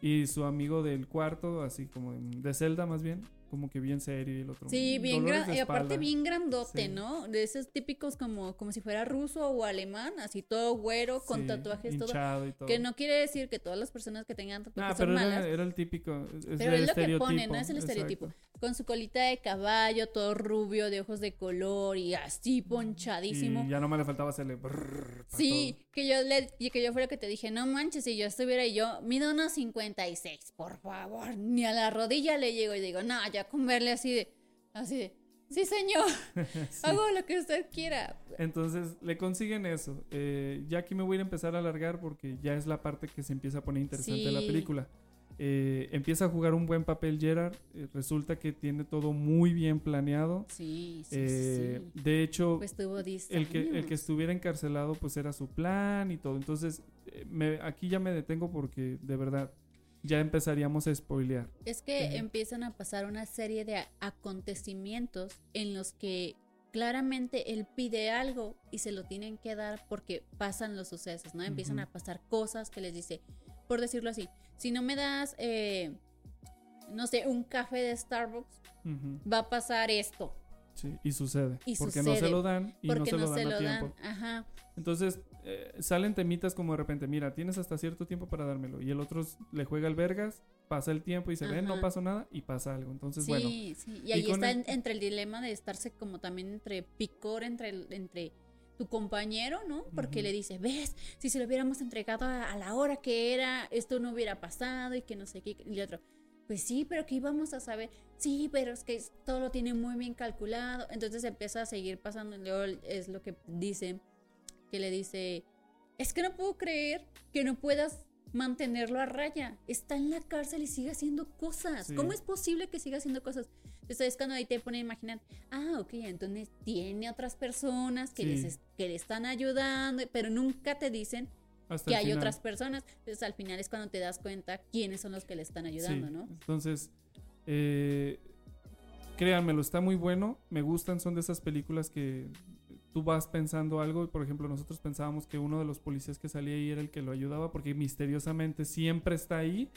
Y su amigo del cuarto, así como de, de celda más bien, como que bien serio y el otro. Sí, bien gran- y aparte bien grandote, Sí. ¿no? De esos típicos como, como si fuera ruso o alemán, así todo güero, con tatuajes, todo. y todo. Que no quiere decir que todas las personas que tengan tatuajes Ah, son pero era, malas. era el típico. Es, Pero el es lo que pone, ¿no? Es el estereotipo. exacto. Con su colita de caballo, todo rubio, de ojos de color y así ponchadísimo. Y ya no me le faltaba hacerle. brrr Sí, que yo le y que yo fue lo que te dije, no manches, si yo estuviera y yo mido unos 56, por favor, ni a la rodilla le llego y digo, no, ya con verle así de, así de, sí señor, <laughs> Sí. hago lo que usted quiera. Entonces le consiguen eso. Eh, ya aquí me voy a empezar a alargar porque ya es la parte que se empieza a poner interesante la película. Eh, empieza a jugar un buen papel Gerard. eh, resulta que tiene todo muy bien planeado. Sí, sí, Eh, sí. De hecho, Pues tuvo 10 el que, el que estuviera encarcelado pues era su plan y todo. Entonces me- aquí ya me detengo porque de verdad ya empezaríamos a spoilear. Es que empiezan a pasar una serie de acontecimientos en los que claramente él pide algo y se lo tienen que dar porque pasan los sucesos, ¿no? Empiezan a pasar cosas que les dice, por decirlo así, si no me das, eh, no sé, un café de Starbucks, va a pasar esto. Sí, y sucede. Y porque no se lo dan y no se no lo dan se a lo tiempo. dan. Ajá. Entonces eh, salen temitas como de repente, mira, tienes hasta cierto tiempo para dármelo. Y el otro le juega al vergas, pasa el tiempo y se ven, no pasó nada y pasa algo. Entonces, Sí, bueno. sí. Y y ahí está el- entre el dilema de estarse como también entre picor entre, el- entre tu compañero, ¿no? Porque le dice, ves, si se lo hubiéramos entregado a, a la hora que era, esto no hubiera pasado y que no sé qué. Y el otro, pues sí, pero que íbamos a saber. Sí, pero es que todo lo tiene muy bien calculado. Entonces empieza a seguir pasando. es lo que dice, que le dice, es que no puedo creer que no puedas mantenerlo a raya. Está en la cárcel y sigue haciendo cosas. Sí. ¿Cómo es posible que siga haciendo cosas? Entonces es cuando ahí te pone a imaginar, ah, ok, entonces tiene otras personas que, Sí. les es- que le están ayudando, pero nunca te dicen Hasta que hay final. otras personas. Entonces al final es cuando te das cuenta quiénes son los que le están ayudando, Sí, ¿no? Entonces, eh, créanmelo, está muy bueno. Me gustan, son de esas películas que tú vas pensando algo. y, Por ejemplo, nosotros pensábamos que uno de los policías que salía ahí era el que lo ayudaba, porque misteriosamente siempre está ahí.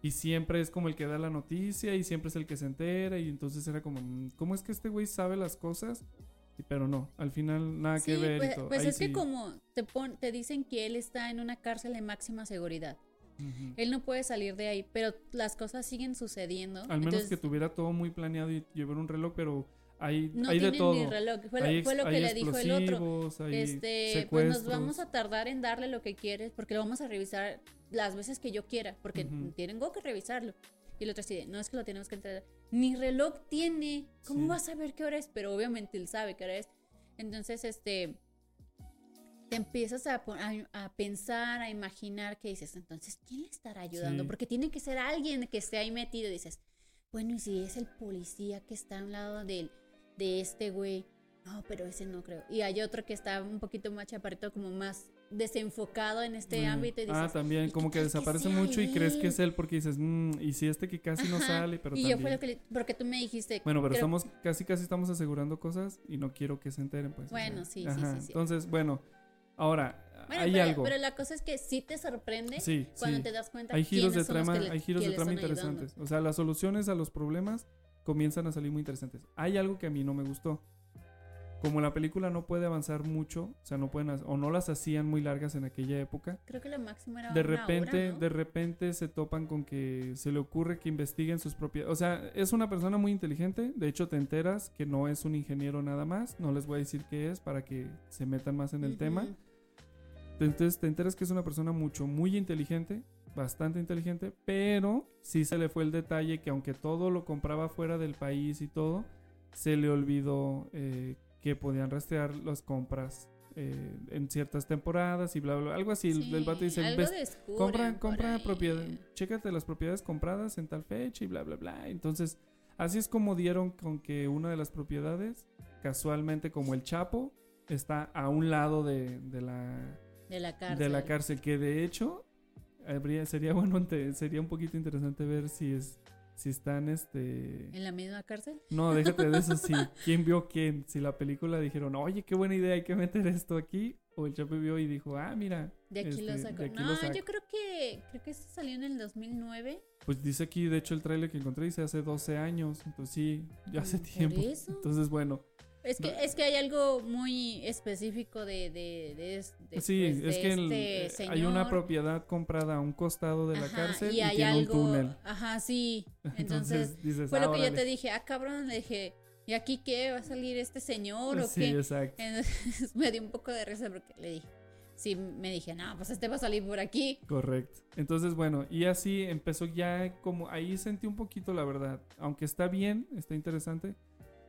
Y siempre es como el que da la noticia y siempre es el que se entera. Y entonces era como, mm, ¿cómo es que este güey sabe las cosas? Y- Pero no, al final nada que Sí, ver. y pues, todo. pues es que sí. como te, pon- te dicen que él está en una cárcel de máxima seguridad. Ujú. Él no puede salir de ahí, pero las cosas siguen sucediendo. Al menos entonces- que tuviera todo muy planeado y llevar un reloj, pero hay, No hay de tienen todo. ni reloj. Fue, lo- Hay fue lo ex- que le dijo el otro. Este, pues nos vamos a tardar en darle lo que quieres porque lo vamos a revisar las veces que yo quiera porque Ujú. tengo que revisarlo. Y el otro así de, no es que lo tenemos que entregar. Ni reloj tiene. ¿Cómo Sí. vas a saber qué hora es? Pero obviamente él sabe qué hora es. Entonces, este, te empiezas a, pon- a, a pensar, a imaginar que dices, entonces, ¿quién le estará ayudando? Sí. Porque tiene que ser alguien que esté ahí metido. Dices, bueno, ¿y si es el policía que está a un lado del, de este güey? No, pero ese no creo. Y hay otro que está un poquito más chaparrito, como más desenfocado en este Mm. ámbito. Y dices, ah, también "¿Y como que desaparece mucho y crees que él?". es él porque dices, "Mm, y si este que casi no sale, pero y también. yo fue lo que le, porque tú me dijiste Bueno, pero creo- estamos casi casi estamos asegurando cosas y no quiero que se enteren, pues. o Bueno, sea, sí, sí, ajá. sí, sí. Entonces, bueno, ahora Bueno, hay pero, algo. pero la cosa es que sí te sorprende Sí, cuando sí. te das cuenta hay giros de trama, hay giros de trama ayudando. interesantes. O sea, las soluciones a los problemas comienzan a salir muy interesantes. Hay algo que a mí no me gustó. Como la película no puede avanzar mucho, o sea, no pueden o no las hacían muy largas en aquella época. Creo que lo máximo era De una repente, hora, ¿no? de repente se topan con que se le ocurre que investiguen sus propiedades. O sea, es una persona muy inteligente. De hecho, te enteras que no es un ingeniero nada más. No les voy a decir qué es para que se metan más en el tema. Entonces te enteras que es una persona mucho, muy inteligente, bastante inteligente, pero sí se le fue el detalle que aunque todo lo compraba fuera del país y todo, se le olvidó eh, que podían rastrear las compras eh, en ciertas temporadas y bla, bla, bla. Algo así. El- el vato dice, algo "Ves- descubren compra, compra propiedad, chécate las propiedades compradas en tal fecha y bla, bla, bla. Entonces, así es como dieron con que una de las propiedades, casualmente como el Chapo, está a un lado de, de la, de la cárcel. de la cárcel, que de hecho habría, sería bueno, sería un poquito interesante ver si es si están este ¿En la misma cárcel? no, déjate de eso, si <laughs> quién vio quién, si la película dijeron, oye, qué buena idea, hay que meter esto aquí, o el Chapo vio y dijo, ah, mira, De aquí lo este, sacó. de aquí no, lo saco". yo creo que creo que eso salió en el 2009. Pues dice aquí, de hecho, el tráiler que encontré dice hace 12 años. Entonces sí, ya hace tiempo. eso. Entonces, bueno. Es que, es que hay algo muy específico de, de, de, sí, pues, es que el- este eh, hay una señor. propiedad comprada a un costado de la Ajá, cárcel y, y hay tiene algo, un túnel. Ajá, sí. <laughs> Entonces, Entonces dices, fue "Ah, lo que yo órale". te dije, ah, cabrón, le dije, ¿y aquí qué? ¿Va a salir este señor o Sí, qué? exacto. Entonces <laughs> me dio un poco de risa porque le dije, sí, me dije, no, pues este va a salir por aquí. Correcto. Entonces, bueno, y así empezó ya como ahí sentí un poquito la verdad. Aunque está bien, está interesante.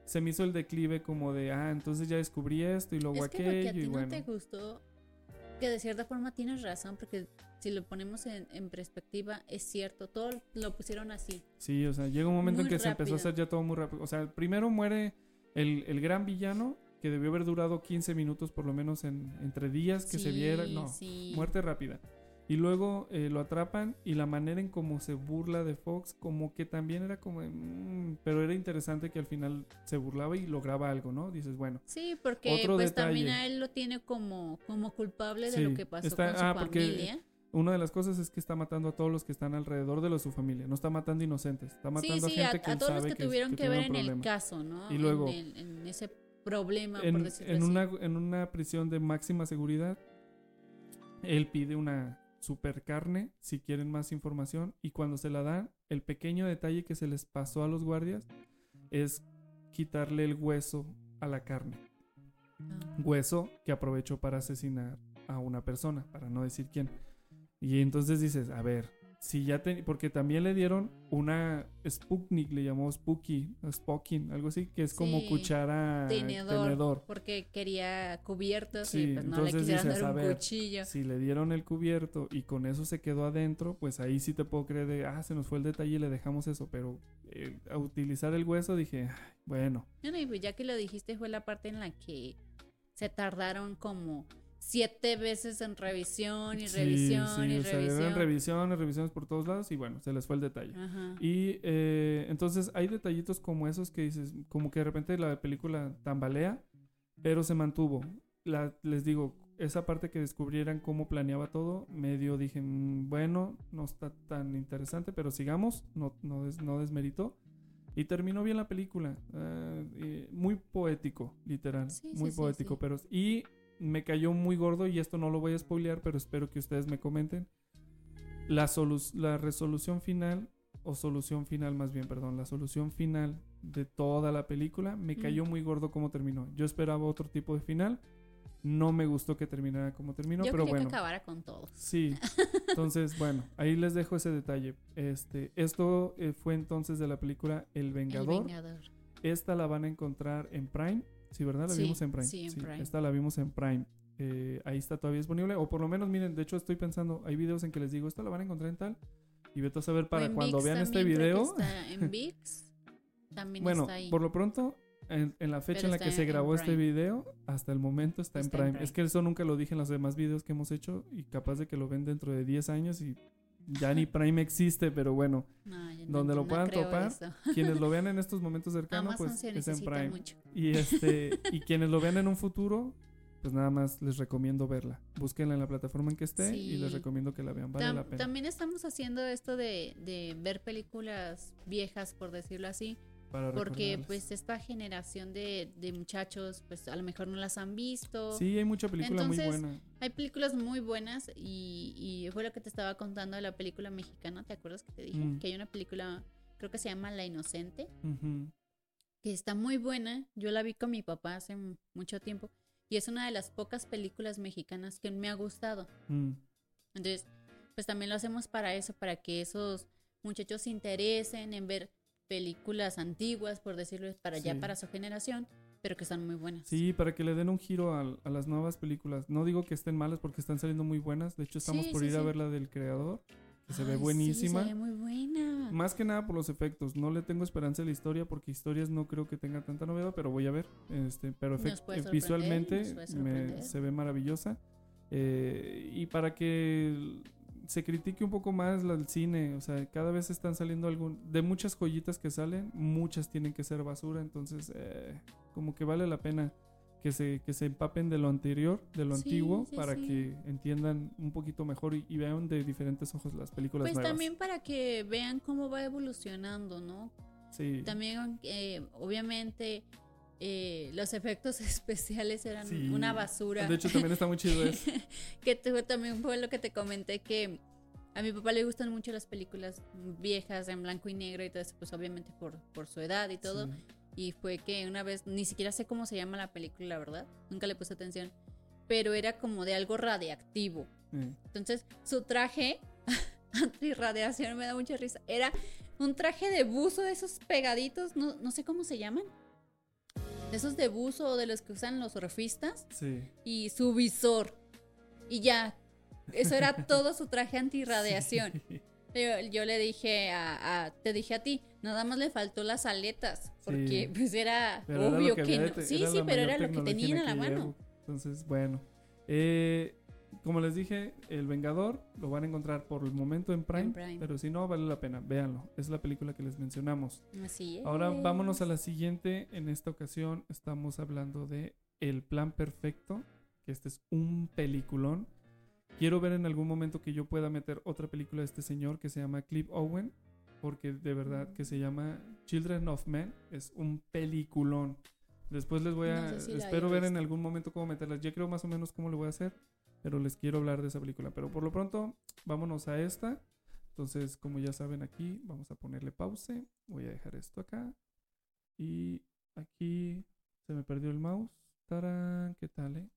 Se me hizo el declive como de, ah, entonces ya descubrí esto y luego es que lo que aquello a ti y no bueno. te gustó, que de cierta forma tienes razón, porque si lo ponemos en, en perspectiva, es cierto, todo lo pusieron así. Sí, o sea, llega un momento en que se empezó a hacer ya todo muy rápido. O sea, primero muere el, el gran villano, que debió haber durado 15 minutos por lo menos en, entre días que se viera. No, sí. muerte rápida. Y luego eh, lo atrapan y la manera en cómo se burla de Fox, como que también era como... de, "Mm", pero era interesante que al final se burlaba y lograba algo, ¿no? Dices, bueno. Sí, porque Otro pues detalle. también a él lo tiene como, como culpable de Sí, lo que pasó está- con su ah, porque familia. Una de las cosas es que está matando a todos los que están alrededor de lo de su familia. No está matando inocentes. Está matando Sí, sí, a a, gente que a todos los que tuvieron que, ver en el caso, ¿no? Y luego- en, ese problema, por en, decirlo en así. una, en una prisión de máxima seguridad, él pide una super carne si quieren más información y cuando se la dan, el pequeño detalle que se les pasó a los guardias es quitarle el hueso a la carne. Ah. Hueso que aprovechó para asesinar a una persona, para no decir quién. Y entonces dices, a ver, si ya te, porque también le dieron una Sputnik, le llamó Spooky, Spokin, algo así, que es como Sí, cuchara tenedor, tenedor. porque quería cubiertos Sí, y pues no le quisieron dices, dar a un ver, cuchillo. si le dieron el cubierto y con eso se quedó adentro, pues ahí sí te puedo creer de, ah, se nos fue el detalle y le dejamos eso, pero eh, a utilizar el hueso dije, "Ay, bueno, Bueno, y pues ya que lo dijiste fue la parte en la que se tardaron como siete veces en revisión y Sí, revisión sí, y o sea, revisión. eran revisiones, revisiones por todos lados y bueno, se les fue el detalle. Ajá. Y eh, entonces hay detallitos como esos que dices, como que de repente la película tambalea, pero se mantuvo. La, les digo, esa parte que descubrieran cómo planeaba todo, medio dije, "Mm, bueno, no está tan interesante, pero sigamos, no, no, des- no desmeritó. Y terminó bien la película, eh, y muy poético, literal, Sí, muy sí, sí, poético, sí. pero y me cayó muy gordo y esto no lo voy a spoilear, pero espero que ustedes me comenten. La, solu- la resolución final o solución final más bien, perdón, la solución final de toda la película, me cayó muy gordo cómo terminó. Yo esperaba otro tipo de final, no me gustó que terminara como terminó, Yo pero quería bueno. que acabara con todos. Sí, entonces <laughs> bueno, ahí les dejo ese detalle. Este, esto eh, fue entonces de la película El El Vengador. Vengador. Esta la van a encontrar en Prime. Sí, ¿verdad? La Sí, vimos en Prime. sí, en Prime. Esta la vimos en Prime. Eh, ahí está todavía disponible. O por lo menos, miren, de hecho estoy pensando, hay videos en que les digo, esta la van a encontrar en tal. Y vete a saber para cuando ViX vean este video. Está en <laughs> VIX. También Bueno, está ahí. por lo pronto, en, en la fecha Pero en la que se grabó este video, hasta el momento está, en, Está en Prime. Prime. Es que eso nunca lo dije en los demás videos que hemos hecho y capaz de que lo ven dentro de 10 años y ya ni <laughs> Prime existe, pero bueno, No, yo no- donde lo puedan topar, <laughs> quienes lo vean en estos momentos cercanos, pues es en Prime. mucho. Y este y quienes lo vean en un futuro, pues nada más les recomiendo verla. Búsquenla en la plataforma en que esté y les recomiendo que la vean, vale Tam- la pena. También estamos haciendo esto de, de ver películas viejas, por decirlo así, para porque pues esta generación de, de muchachos pues a lo mejor no las han visto. Sí, hay mucha película muy Entonces, buena. Hay películas muy buenas y, y fue lo que te estaba contando de la película mexicana, ¿te acuerdas que te dije? Mm. Que hay una película, creo que se llama La Inocente, que está muy buena. Yo la vi con mi papá hace mucho tiempo y es una de las pocas películas mexicanas que me ha gustado. Mm. Entonces, pues también lo hacemos para eso, para que esos muchachos se interesen en ver películas antiguas, por decirlo, para Sí. ya para su generación, pero que están muy buenas. Sí, para que le den un giro a, las nuevas películas. No digo que estén malas porque están saliendo muy buenas. De hecho, estamos Sí, por sí, ir a ver la del creador, que se ve buenísima. se ve muy buena. Más que nada por los efectos. No le tengo esperanza a la historia porque historias no creo que tenga tanta novedad, pero voy a ver. Este, pero visualmente me- se ve maravillosa. Eh, y para que se critique un poco más el cine, o sea, cada vez están saliendo algún de muchas joyitas que salen, muchas tienen que ser basura, entonces eh, como que vale la pena que se, que se empapen de lo anterior, de lo Sí, antiguo, sí, para sí. que entiendan un poquito mejor y, y vean de diferentes ojos las películas Pues nuevas. también para que vean cómo va evolucionando, ¿no? Sí. También, eh, obviamente, eh, los efectos <laughs> especiales eran Sí. una basura. De hecho, también está muy chido eso. <laughs> que te- también fue lo que te comenté que a mi papá le gustan mucho las películas viejas en blanco y negro y todo eso, pues obviamente por, por su edad y todo. Sí. Y fue que una vez, ni siquiera sé cómo se llama la película, la verdad, nunca le puse atención, pero era como de algo radiactivo. Eh, Entonces, su traje <laughs> antirradiación me da mucha risa. Era un traje de buzo de esos pegaditos, no, no sé cómo se llaman. De esos de buzo o de los que usan los surfistas. sí. Y su visor. Y ya. Eso era <laughs> todo su traje antirradiación. Sí. Yo, yo le dije a, a- Te dije a ti, nada más le faltó las aletas. Porque Sí. pues era Pero era lo obvio que no. te- Sí, sí, pero era lo que tenían en a la mano. Entonces, bueno. Eh, como les dije, El Vengador lo van a encontrar por el momento en Prime, En Prime. pero si no, vale la pena, véanlo. Es la película que les mencionamos. Así es. Ahora vámonos a la siguiente. En esta ocasión estamos hablando de El Plan Perfecto, que este es un peliculón. Quiero ver en algún momento que yo pueda meter otra película de este señor que se llama Cliff Owen, porque de verdad que se llama Children of Men. Es un peliculón. Después les voy a... No sé si espero ver en algún momento cómo meterlas. Ya creo más o menos cómo lo voy a hacer, pero les quiero hablar de esa película. Pero por lo pronto, vámonos a esta. Entonces, como ya saben aquí, vamos a ponerle pause. Voy a dejar esto acá. Y aquí se me perdió el mouse. Tarán, ¿qué tal, eh?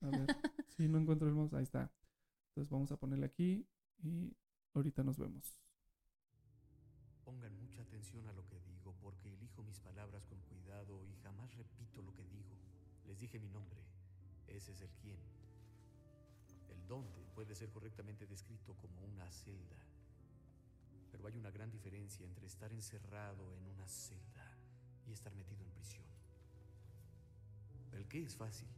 A ver, <laughs> si no encuentro el mouse, ahí está. Entonces vamos a ponerle aquí y ahorita nos vemos. Pongan mucha atención a lo que digo porque elijo mis palabras con cuidado y jamás repito lo que digo. Les dije mi nombre. Ese es el quién. El dónde puede ser correctamente descrito como una celda. Pero hay una gran diferencia entre estar encerrado en una celda y estar metido en prisión. El qué es fácil.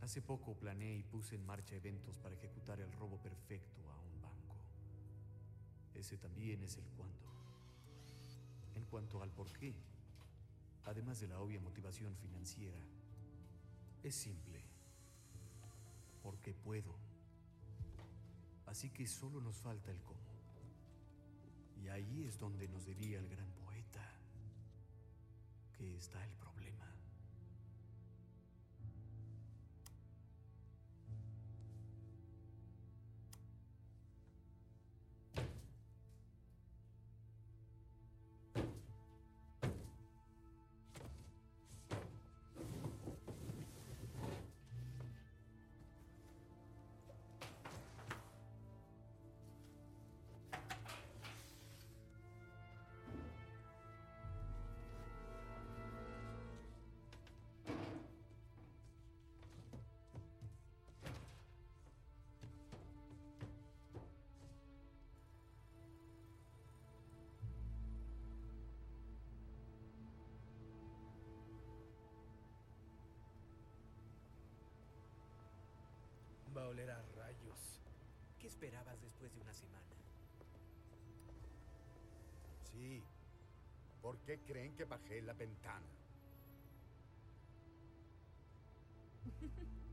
Hace poco planeé y puse en marcha eventos para ejecutar el robo perfecto a un banco. Ese también es el cuándo. En cuanto al por qué, además de la obvia motivación financiera, es simple. Porque puedo. Así que solo nos falta el cómo. Y ahí es donde nos diría el gran poeta que está el problema. Oler a rayos. ¿Qué esperabas después de una semana? Sí. ¿Por qué creen que bajé la ventana? <laughs>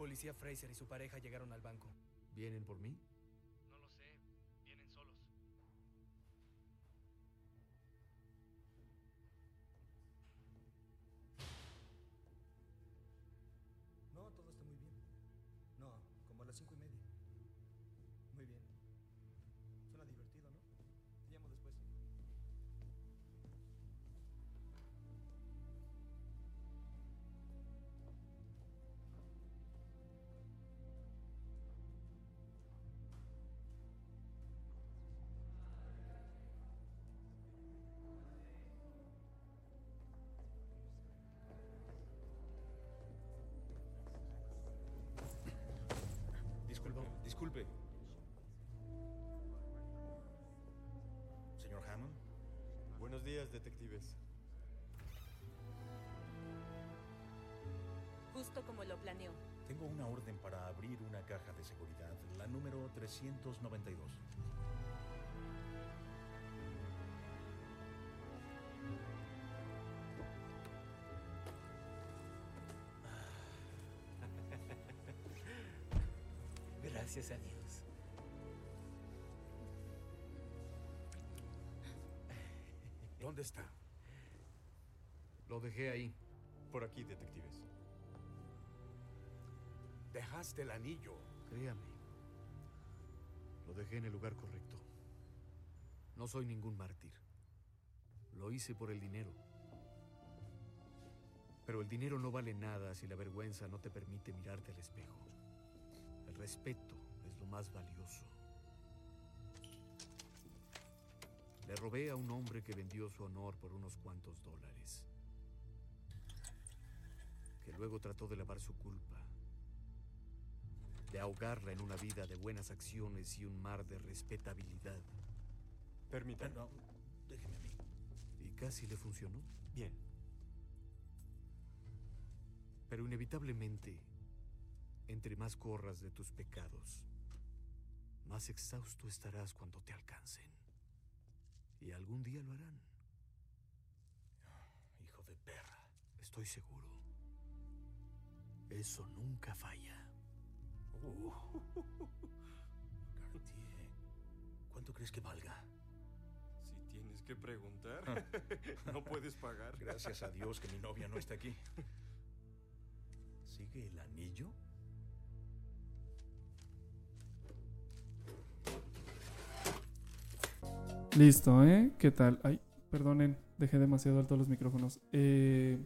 policía Fraser y su pareja llegaron al banco. ¿Vienen por mí? Disculpe. Señor Hammond. Buenos días, detectives. Justo como lo planeó. Tengo una orden para abrir una caja de seguridad, la número 392. ¿Dónde está? Lo dejé ahí. Por aquí, detectives. Dejaste el anillo. Créame. Lo dejé en el lugar correcto. No soy ningún mártir. Lo hice por el dinero. Pero el dinero no vale nada si la vergüenza no te permite mirarte al espejo. El respeto es lo más valioso. Le robé a un hombre que vendió su honor por unos cuantos dólares. Que luego trató de lavar su culpa. De ahogarla en una vida de buenas acciones y un mar de respetabilidad. Permítame. No, déjeme a mí. Y casi le funcionó. Bien. Pero inevitablemente, entre más corras de tus pecados, más exhausto estarás cuando te alcancen. Y algún día lo harán. Hijo de perra. Estoy seguro. Eso nunca falla. Uh. <laughs> Cartier. ¿Cuánto crees que valga? Si tienes que preguntar, <laughs> no puedes pagar. Gracias a Dios que mi novia no está aquí. <laughs> ¿Sigue el anillo? Listo, ¿eh? ¿Qué tal? Ay, perdonen, dejé demasiado alto los micrófonos. Eh,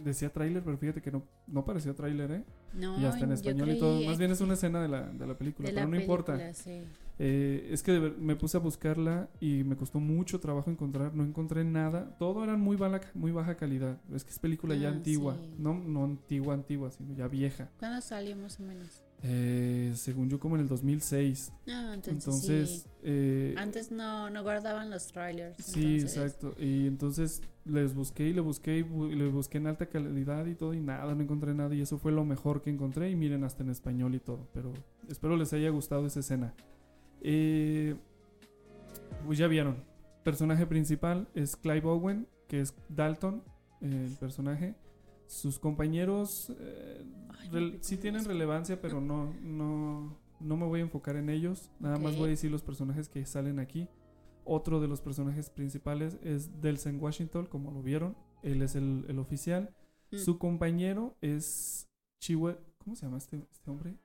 decía tráiler, pero fíjate que no, no parecía tráiler, ¿eh? No, y hasta en español y todo. Más bien es una escena de la, de la película, de pero la no importa. sí. Eh, es que de ver- me puse a buscarla y me costó mucho trabajo encontrar. No encontré nada. Todo era muy, bala- muy baja calidad. Es que es película ya Ah, antigua. sí. No, no antigua, antigua, sino ya vieja. ¿Cuándo salió más o menos? Eh, según yo, como en el 2006. Ah, entonces, Entonces, sí. eh, Antes no, no guardaban los trailers. Sí, entonces- exacto. Y entonces les busqué y le busqué y bu- le busqué en alta calidad y todo y nada, no encontré nada y eso fue lo mejor que encontré y miren hasta en español y todo. Pero espero les haya gustado esa escena. Eh, pues ya vieron. Personaje principal es Clive Owen, que es Dalton, el personaje. Sus compañeros eh, sí tienen relevancia, pero no, no, no me voy a enfocar en ellos. Nada más voy a decir los personajes que salen aquí. Otro de los personajes principales es Delsen Washington, como lo vieron. Él es el, el oficial. Mm. Su compañero es Chiwe... ¿Cómo se llama este, este hombre?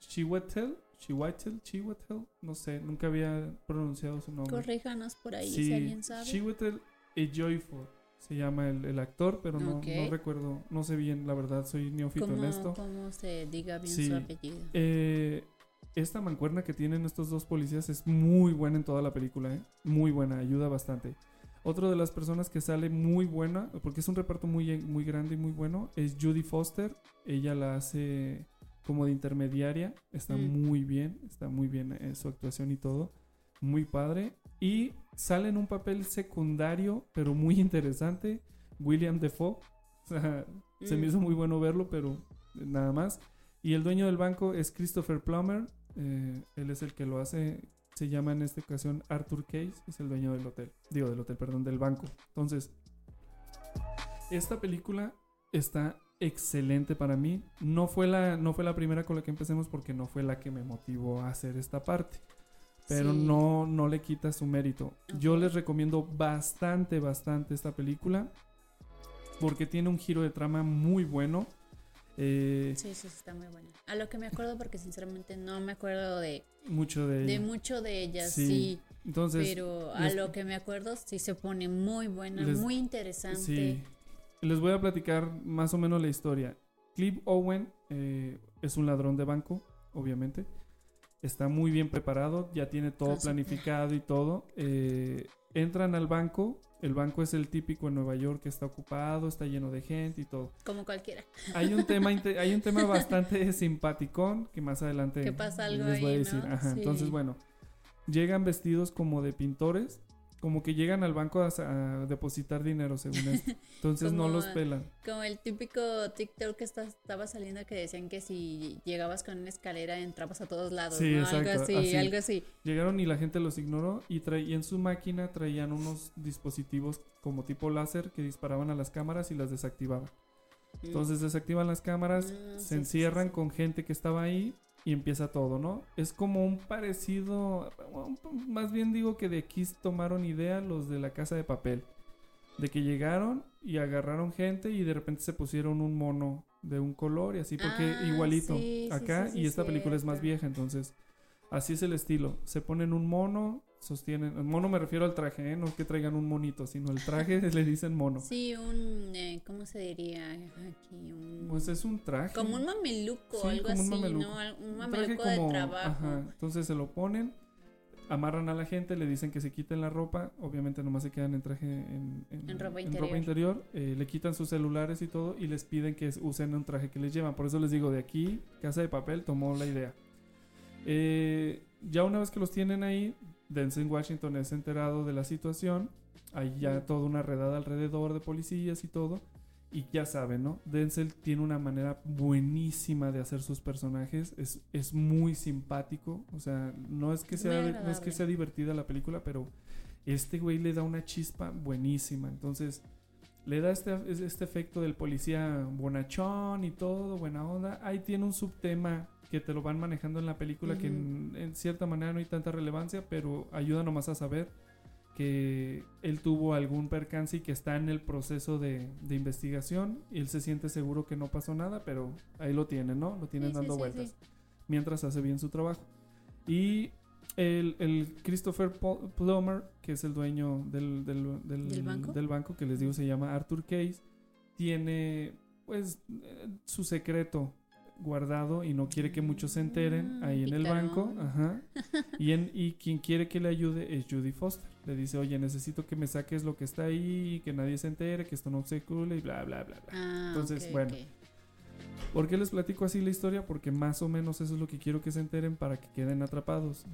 Chiwetel. Chiwetel. Chiwetel. No sé, nunca había pronunciado su nombre. Corríjanos por ahí Sí, si alguien sabe. Chiwetel Ejiofor se llama el, el actor, pero no, Ok. no recuerdo, no sé bien, la verdad, soy neófito en ¿Cómo, esto. cómo se diga bien Sí. su apellido? Eh, esta mancuerna que tienen estos dos policías es muy buena en toda la película, ¿eh? Muy buena, ayuda bastante. Otro de las personas que sale muy buena, porque es un reparto muy, muy grande y muy bueno, es Judy Foster. Ella la hace como de intermediaria. Está Mm. muy bien, está muy bien eh, su actuación y todo. Muy padre. Y sale en un papel secundario, pero muy interesante, William Defoe. <laughs> O sea, se me hizo muy bueno verlo, pero nada más. Y el dueño del banco es Christopher Plummer. eh, él es el que lo hace. Se llama en esta ocasión Arthur Case. Es el dueño del hotel. Digo, del hotel, perdón, del banco. Entonces, esta película está excelente para mí. No fue la, no fue la primera con la que empecemos porque no fue la que me motivó a hacer esta parte. Pero Sí. no, no le quita su mérito. Yo les recomiendo bastante, bastante esta película. Porque tiene un giro de trama muy bueno. Eh, Sí, sí, está muy buena. A lo que me acuerdo, porque sinceramente no me acuerdo de, mucho de, de ella. mucho de Sí. sí. Entonces, pero a les- lo que me acuerdo, sí se pone muy buena, Les- muy interesante. Sí. Les voy a platicar más o menos la historia. Clive Owen eh, es un ladrón de banco, obviamente. Está muy bien preparado, ya tiene todo planificado y todo. Eh, entran al banco. El banco es el típico en Nueva York que está ocupado, está lleno de gente y todo. Como cualquiera. Hay un tema, <laughs> hay un tema bastante <laughs> simpaticón que más adelante Que pasa algo les voy a decir. ¿no? Ajá, Sí. Entonces, bueno, llegan vestidos como de pintores, como que llegan al banco a, a depositar dinero, según <laughs> esto. Entonces no los pelan. Como el típico TikTok que está- estaba saliendo que decían que si llegabas con una escalera entrabas a todos lados, Sí, ¿no? exacto. algo así, así. algo así. Llegaron y la gente los ignoró y, y en su máquina traían unos dispositivos como tipo láser que disparaban a las cámaras y las desactivaban. Mm. Entonces desactivan las cámaras, Ah, se sí, encierran sí. con gente que estaba ahí y empieza todo, ¿no? Es como un parecido, más bien digo que de aquí tomaron idea los de la casa de papel. De que llegaron y agarraron gente y de repente se pusieron un mono de un color y así porque Ah, igualito sí, acá sí, sí, y esta película es más vieja, entonces así es el estilo. Se ponen un mono, sostienen, el mono me refiero al traje, ¿eh? no que traigan un monito, sino el traje <laughs> le dicen mono. Sí, un, eh, ¿cómo se diría aquí? Un, Pues es un traje. como un mameluco, Sí, algo como un así, mameluco. ¿no? Un mameluco como- de trabajo. ajá, Entonces se lo ponen, amarran a la gente, le dicen que se quiten la ropa, obviamente nomás se quedan en traje en, En ropa interior. interior, eh, le quitan sus celulares y todo y les piden que usen un traje que les llevan. Por eso les digo, de aquí, Casa de Papel tomó la idea. Eh, ya una vez que los tienen ahí, Denzel Washington es enterado de la situación, hay ya toda una redada alrededor de policías y todo. Y ya saben, ¿no? Denzel tiene una manera buenísima de hacer sus personajes. Es, es muy simpático. O sea, no es que sea, no es que sea divertida la película, pero este güey le da una chispa buenísima. Entonces, le da este, es- este efecto del policía bonachón y todo, buena onda. Ahí tiene un subtema que te lo van manejando en la película que en, en cierta manera no hay tanta relevancia, pero ayuda nomás a saber que él tuvo algún percance y que está en el proceso de, de investigación y él se siente seguro que no pasó nada, pero ahí lo tienen, ¿no? Lo tienen Sí, dando sí, vueltas sí. mientras hace bien su trabajo. Y el, el Christopher Pl- Plummer, que es el dueño del, del, del- ¿Del banco? del banco, que les digo se llama Arthur Case, tiene pues eh, su secreto guardado y no quiere que muchos se enteren Mm, ahí en el banco. Ajá. <laughs> Y, en, y quien quiere que le ayude es Judy Foster. Le dice, oye, necesito que me saques lo que está ahí, que nadie se entere, que esto no se cule y bla, bla, bla, bla. Ah, Entonces, bueno. ok. ¿Por qué les platico así la historia? Porque más o menos eso es lo que quiero que se enteren para que queden atrapados.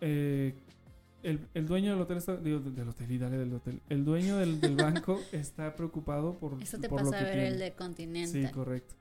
Eh, el, el dueño del hotel está, digo, del, del hotel y dale del hotel. El dueño del, del <laughs> banco está preocupado por, Eso te por lo pasa que a ver el de Continental. Sí, correcto.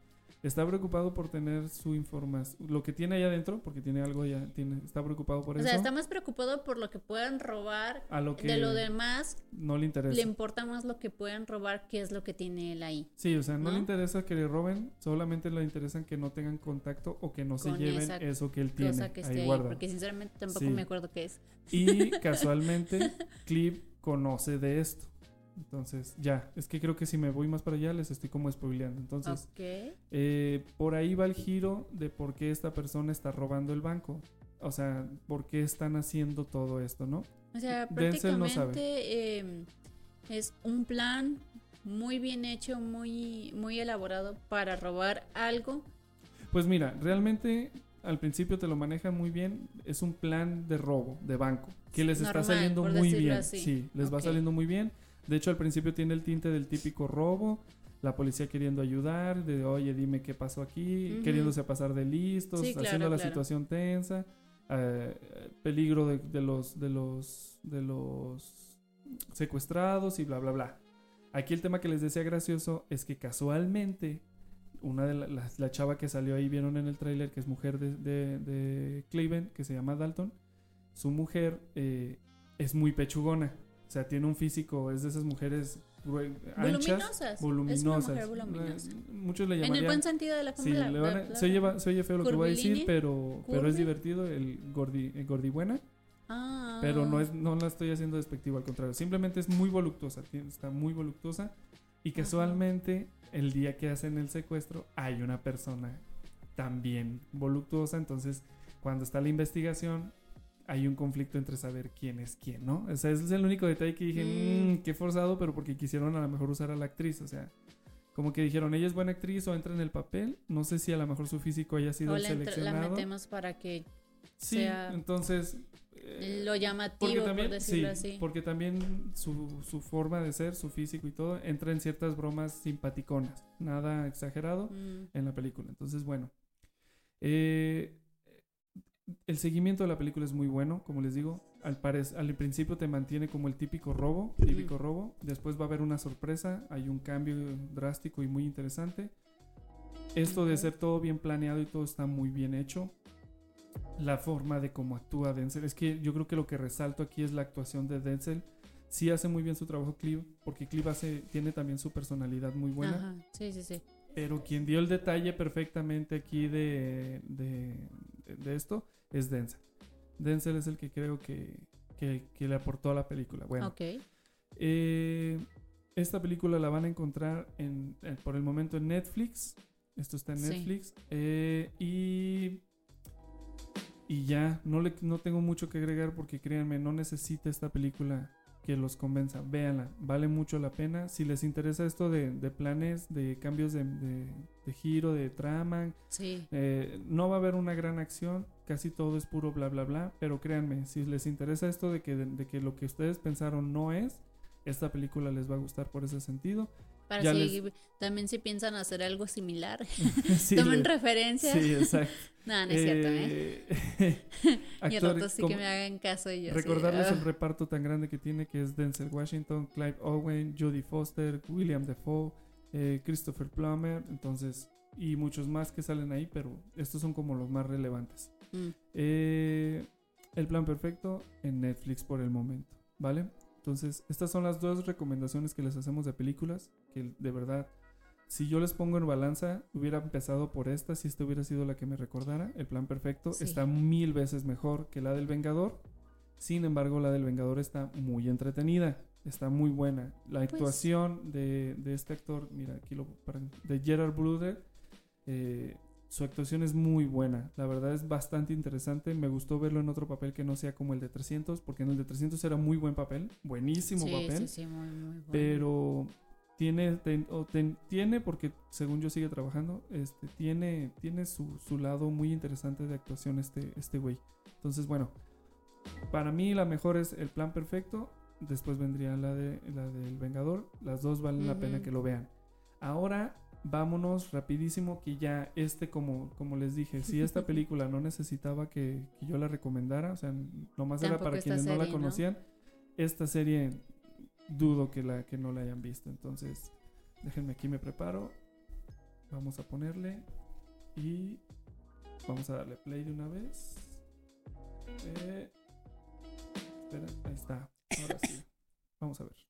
Está preocupado por tener su información, lo que tiene ahí adentro, porque tiene algo allá, tiene, está preocupado por O eso. sea, está más preocupado por lo que puedan robar. A lo que de lo demás, no le interesa. le importa más lo que puedan robar que es lo que tiene él ahí. Sí, o sea, no, le interesa que le roben, solamente le interesan que no tengan contacto o que no se lleven eso que él tiene cosa que esté ahí ahí, porque sinceramente tampoco Sí. me acuerdo qué es. Y casualmente, <laughs> Clive conoce de esto. Entonces, ya, es que creo que si me voy más para allá les estoy como spoileando. Entonces, eh, por ahí va el giro de por qué esta persona está robando el banco. O sea, por qué están haciendo todo esto, ¿no? O sea, Denzel no sabe. prácticamente eh, es un plan muy bien hecho, muy, muy elaborado para robar algo. Pues mira, realmente al principio te lo manejan muy bien. Es un plan de robo de banco que les está saliendo muy bien. así. Sí, les va saliendo muy bien. De hecho, al principio tiene el tinte del típico robo, la policía queriendo ayudar, de oye, dime qué pasó aquí, queriéndose pasar de listos, Sí, claro, haciendo la claro. situación tensa, eh, peligro de, de los de los de los secuestrados y bla bla bla. Aquí el tema que les decía gracioso es que casualmente una de la, la- la chava que salió ahí vieron en el tráiler que es mujer de, de, de Cleveland que se llama Dalton su mujer eh, es muy pechugona o sea tiene un físico es de esas mujeres Voluminosas. anchas Es una voluminosas mujer voluminosa. Eh, muchos le En el llamarían buen sentido de la Sí, palabra, le van a- se, oye, se oye feo lo que voy a decir pero pero es divertido el gordi el gordibuena Ah. pero no es no la estoy haciendo despectivo al contrario simplemente es muy voluptuosa está muy voluptuosa y casualmente el día que hacen el secuestro hay una persona también voluptuosa entonces cuando está la investigación hay un conflicto entre saber quién es quién no o sea ese es el único detalle que dije Mm. "Mm, qué forzado pero porque quisieron a lo mejor usar a la actriz o sea como que dijeron ella es buena actriz o entra en el papel no sé si a lo mejor su físico haya sido O el la, entre- la seleccionado metemos para que sí sea entonces lo llamativo, por decirlo sí, así. porque también su, su forma de ser, su físico y todo, entra en ciertas bromas simpaticonas. Nada exagerado Mm. en la película. Entonces, bueno. Eh, el seguimiento de la película es muy bueno, como les digo. Al, al principio te mantiene como el típico robo, típico robo. Después va a haber una sorpresa, hay un cambio drástico y muy interesante. Esto de ser todo bien planeado y todo está muy bien hecho la forma de cómo actúa Denzel. Es que yo creo que lo que resalto aquí es la actuación de Denzel. Sí hace muy bien su trabajo Clive, porque Clive hace, tiene también su personalidad muy buena. Ajá, sí, sí, sí. Pero quien dio el detalle perfectamente aquí de, de, de esto es Denzel. Denzel es el que creo que, que- que le aportó a la película. Bueno, eh, esta película la van a encontrar en, en- por el momento en Netflix. Esto está en Sí. Netflix. Eh, y, y ya, no, le, no tengo mucho que agregar porque créanme, no necesita esta película que los convenza. Véanla, vale mucho la pena. Si les interesa esto de, de planes, de cambios de, de- de giro, de trama, Sí. eh, no va a haber una gran acción, casi todo es puro bla bla bla, pero créanme, si les interesa esto de que, de, que lo que ustedes pensaron no es, esta película les va a gustar por ese sentido. Para Ya si les- también si piensan hacer algo similar, <laughs> Sí, <laughs> tomen le- referencia. Sí, exacto. <laughs> no, no es cierto, ¿eh? Eh, y rato sí que me hagan caso así, Recordarles "Ah". el reparto tan grande que tiene, que es Denzel Washington, Clive Owen, Jodie Foster, William Defoe, eh, Christopher Plummer, entonces, y muchos más que salen ahí, pero estos son como los más relevantes. Mm. Eh, el plan perfecto en Netflix por el momento, ¿vale? Entonces, estas son las dos recomendaciones que les hacemos de películas, que de verdad, si yo les pongo en balanza, hubiera empezado por esta, si esta hubiera sido la que me recordara, el plan perfecto Sí. está mil veces mejor que la del Vengador, sin embargo, la del Vengador está muy entretenida, está muy buena. La Pues- actuación de, de este actor, mira, aquí lo de Gerard Butler, eh, su actuación es muy buena. La verdad es bastante interesante. Me gustó verlo en otro papel que no sea como el de 300, porque en el de 300 era muy buen papel, buenísimo Sí, papel. sí, sí, muy, muy bueno. Pero tiene, ten- o ten- tiene, porque según yo sigue trabajando, este, tiene, tiene su, su lado muy interesante de actuación este, este güey. Entonces, bueno, para mí la mejor es el plan perfecto. Después vendría la de la del Vengador. Las dos valen la pena que lo vean. Ahora vámonos rapidísimo que ya este como como les dije, si esta <laughs> película no necesitaba que, que yo la recomendara, o sea, nomás era Tampoco para esta quienes no la conocían, esta serie dudo que la que no la hayan visto. Entonces, déjenme aquí me preparo. Vamos a ponerle y vamos a darle play de una vez. Eh, espera, ahí está. Ahora sí. <laughs> Vamos a ver.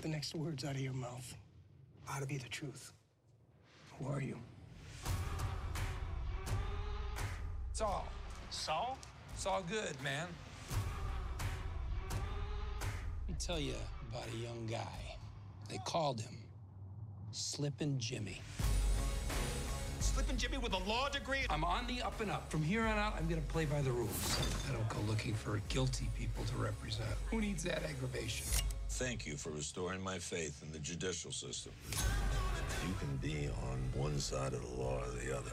The next words out of your mouth ought to be the truth. Who are you? Saul. Saul? It's all good, man. Let me tell you about a young guy. They called him Slippin' Jimmy. Slippin' Jimmy with a law degree? I'm on the up and up. From here on out, I'm gonna play by the rules. I don't go looking for guilty people to represent. Who needs that aggravation? Thank you for restoring my faith in the judicial system. You can be on one side of the law or the other.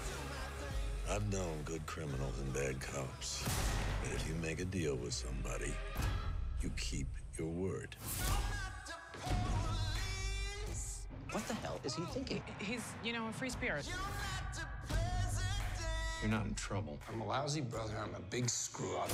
I've known good criminals and bad cops. But if you make a deal with somebody, you keep your word. What the hell is he thinking? He's, you know, a free spirit. You're not in trouble. I'm a lousy brother. I'm a big screw up.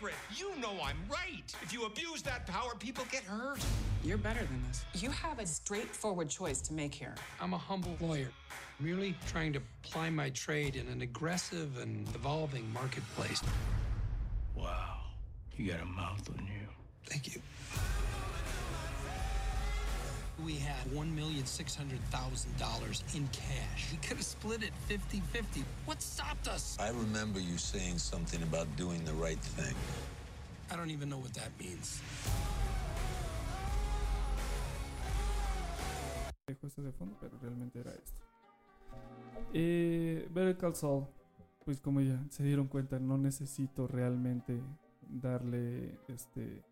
Sacred. You know I'm right. If you abuse that power, people get hurt. You're better than this. You have a straightforward choice to make here. I'm a humble lawyer, merely trying to ply my trade in an aggressive and evolving marketplace. Wow, you got a mouth on you. Thank you. We had $1,600,000 in cash. We could have split it 50 50. What stopped us? I remember you saying something about doing the right thing. I don't even know what that means. dejo esto de fondo, pero realmente era esto. Eh, Better Call Saul, pues como ya se dieron cuenta, no necesito realmente darle este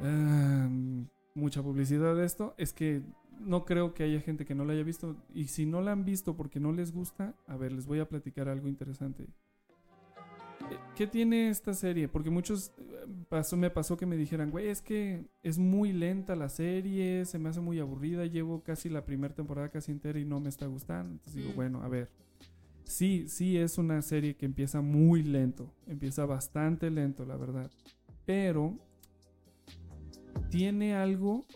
em, mucha publicidad de esto. Es que no creo que haya gente que no la haya visto. Y si no la han visto porque no les gusta, a ver, les voy a platicar algo interesante. Eh, ¿Qué tiene esta serie? Porque muchos eh, pasó, me pasó que me dijeran, güey, es que es muy lenta la serie, se me hace muy aburrida, llevo casi la primera temporada casi entera y no me está gustando. Entonces digo, Mm. bueno, a ver. Sí, sí es una serie que empieza muy lento, empieza bastante lento, la verdad. Pero tiene algo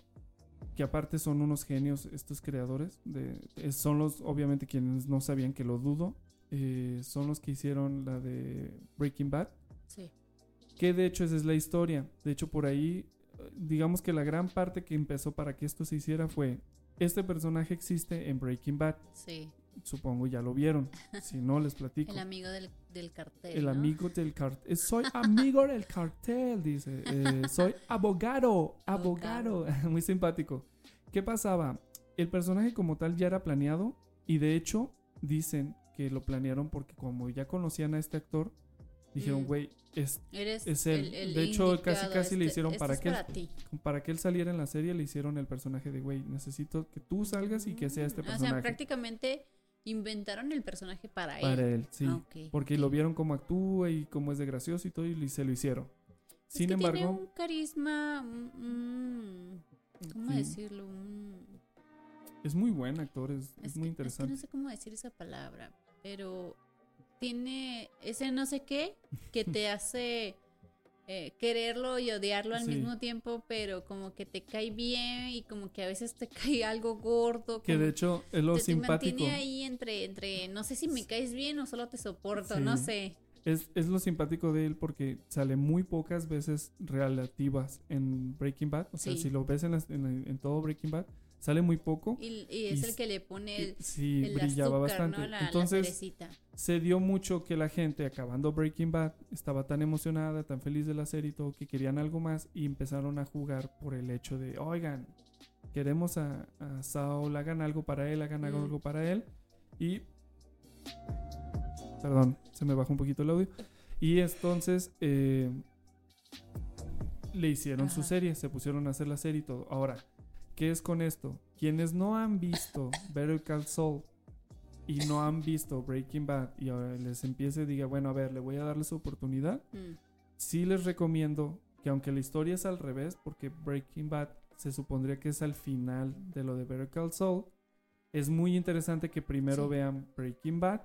que aparte son unos genios estos creadores. De, eh, son los, obviamente, quienes no sabían que lo dudo. eh, son los que hicieron la de Breaking Bad. Sí. Que de hecho esa es la historia. De hecho, por ahí, eh, digamos que la gran parte que empezó para que esto se hiciera fue, este personaje existe en Breaking Bad. Sí. Supongo ya lo vieron. <laughs> Si no, les platico. El amigo del, del cartel. El ¿no? amigo del cartel. Soy <laughs> amigo del cartel, dice. Eh, soy abogado, abogado. <laughs> Muy simpático. ¿Qué pasaba? El personaje como tal ya era planeado y de hecho dicen que lo planearon porque como ya conocían a este actor, dijeron, Mm. güey, es, es él. el- el de hecho, casi casi le este- hicieron este para es que, para él, para que él saliera en la serie, le hicieron el personaje de, güey, necesito que tú salgas y que sea este O personaje. sea, prácticamente inventaron el personaje para, Para él, sí. Ah. Porque lo vieron cómo actúa y cómo es de gracioso y todo, y se lo hicieron. Es Sin que embargo, tiene un carisma. un- un- ¿Cómo Sí. decirlo? Un- es muy buen actor, es, es es, muy que, es que interesante. no sé cómo decir esa palabra, pero tiene ese no sé qué que te <laughs> hace eh, quererlo y odiarlo al Sí. mismo tiempo, pero como que te cae bien y como que a veces te <laughs> cae algo gordo. Que de hecho es lo te, te simpático. mantiene ahí entre, entre, no sé si me caes bien o solo te soporto, no sé. Es, es lo simpático de él porque sale muy pocas veces relativas en Breaking Bad. O sea, Sí. si lo ves en, las- en, en todo Breaking Bad, sale muy poco. Y, y es y el que le pone el, sí, el brillaba azúcar, bastante. ¿no? La, la Entonces, se dio mucho que la gente, acabando Breaking Bad, estaba tan emocionada, tan feliz de la serie y todo, que querían algo más y empezaron a jugar por el hecho de, oigan, queremos a, a Saul, hagan algo para él, hagan Mm. algo para él. Y... Perdón, se me bajó un poquito el audio. Y entonces eh, le hicieron su serie, se pusieron a hacer la serie y todo. Ahora, ¿qué es con esto? Quienes no han visto Better Call Saul y no han visto Breaking Bad y ahora les empiece y diga, bueno, a ver, le voy a darle su oportunidad. Mm. Sí les recomiendo que aunque la historia es al revés, porque Breaking Bad se supondría que es al final de lo de Better Call Saul, es muy interesante que primero Sí. vean Breaking Bad,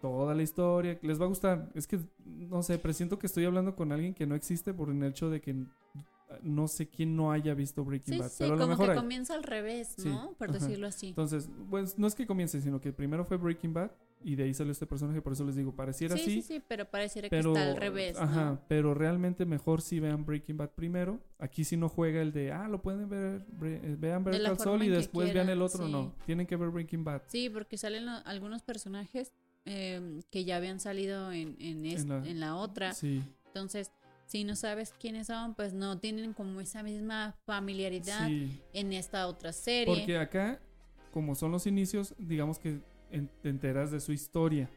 toda la historia, les va a gustar. Es que, no sé, presiento que estoy hablando con alguien que no existe por el hecho de que no sé quién no haya visto Breaking Sí, Bad, sí, pero a lo como mejor que hay. comienza al revés, Sí, ¿no? Por ajá. decirlo así. Entonces, pues no es que comience, sino que primero fue Breaking Bad y de ahí salió este personaje, por eso les digo, pareciera sí, así. sí, sí, pero pareciera Pero, que está al revés, ¿no? ajá, pero realmente mejor si vean Breaking Bad primero. Aquí sí no juega el de, ah, lo pueden ver, bre- eh, vean Better Call Saul y después vean el otro. sí. No, tienen que ver Breaking Bad. Sí, porque salen lo- algunos personajes eh, que ya habían salido en, En la- en la otra. Sí. Entonces, si no sabes quiénes son, pues no tienen como esa misma familiaridad Sí. en esta otra serie. Porque acá, como son los inicios, digamos que en- te enteras de su historia.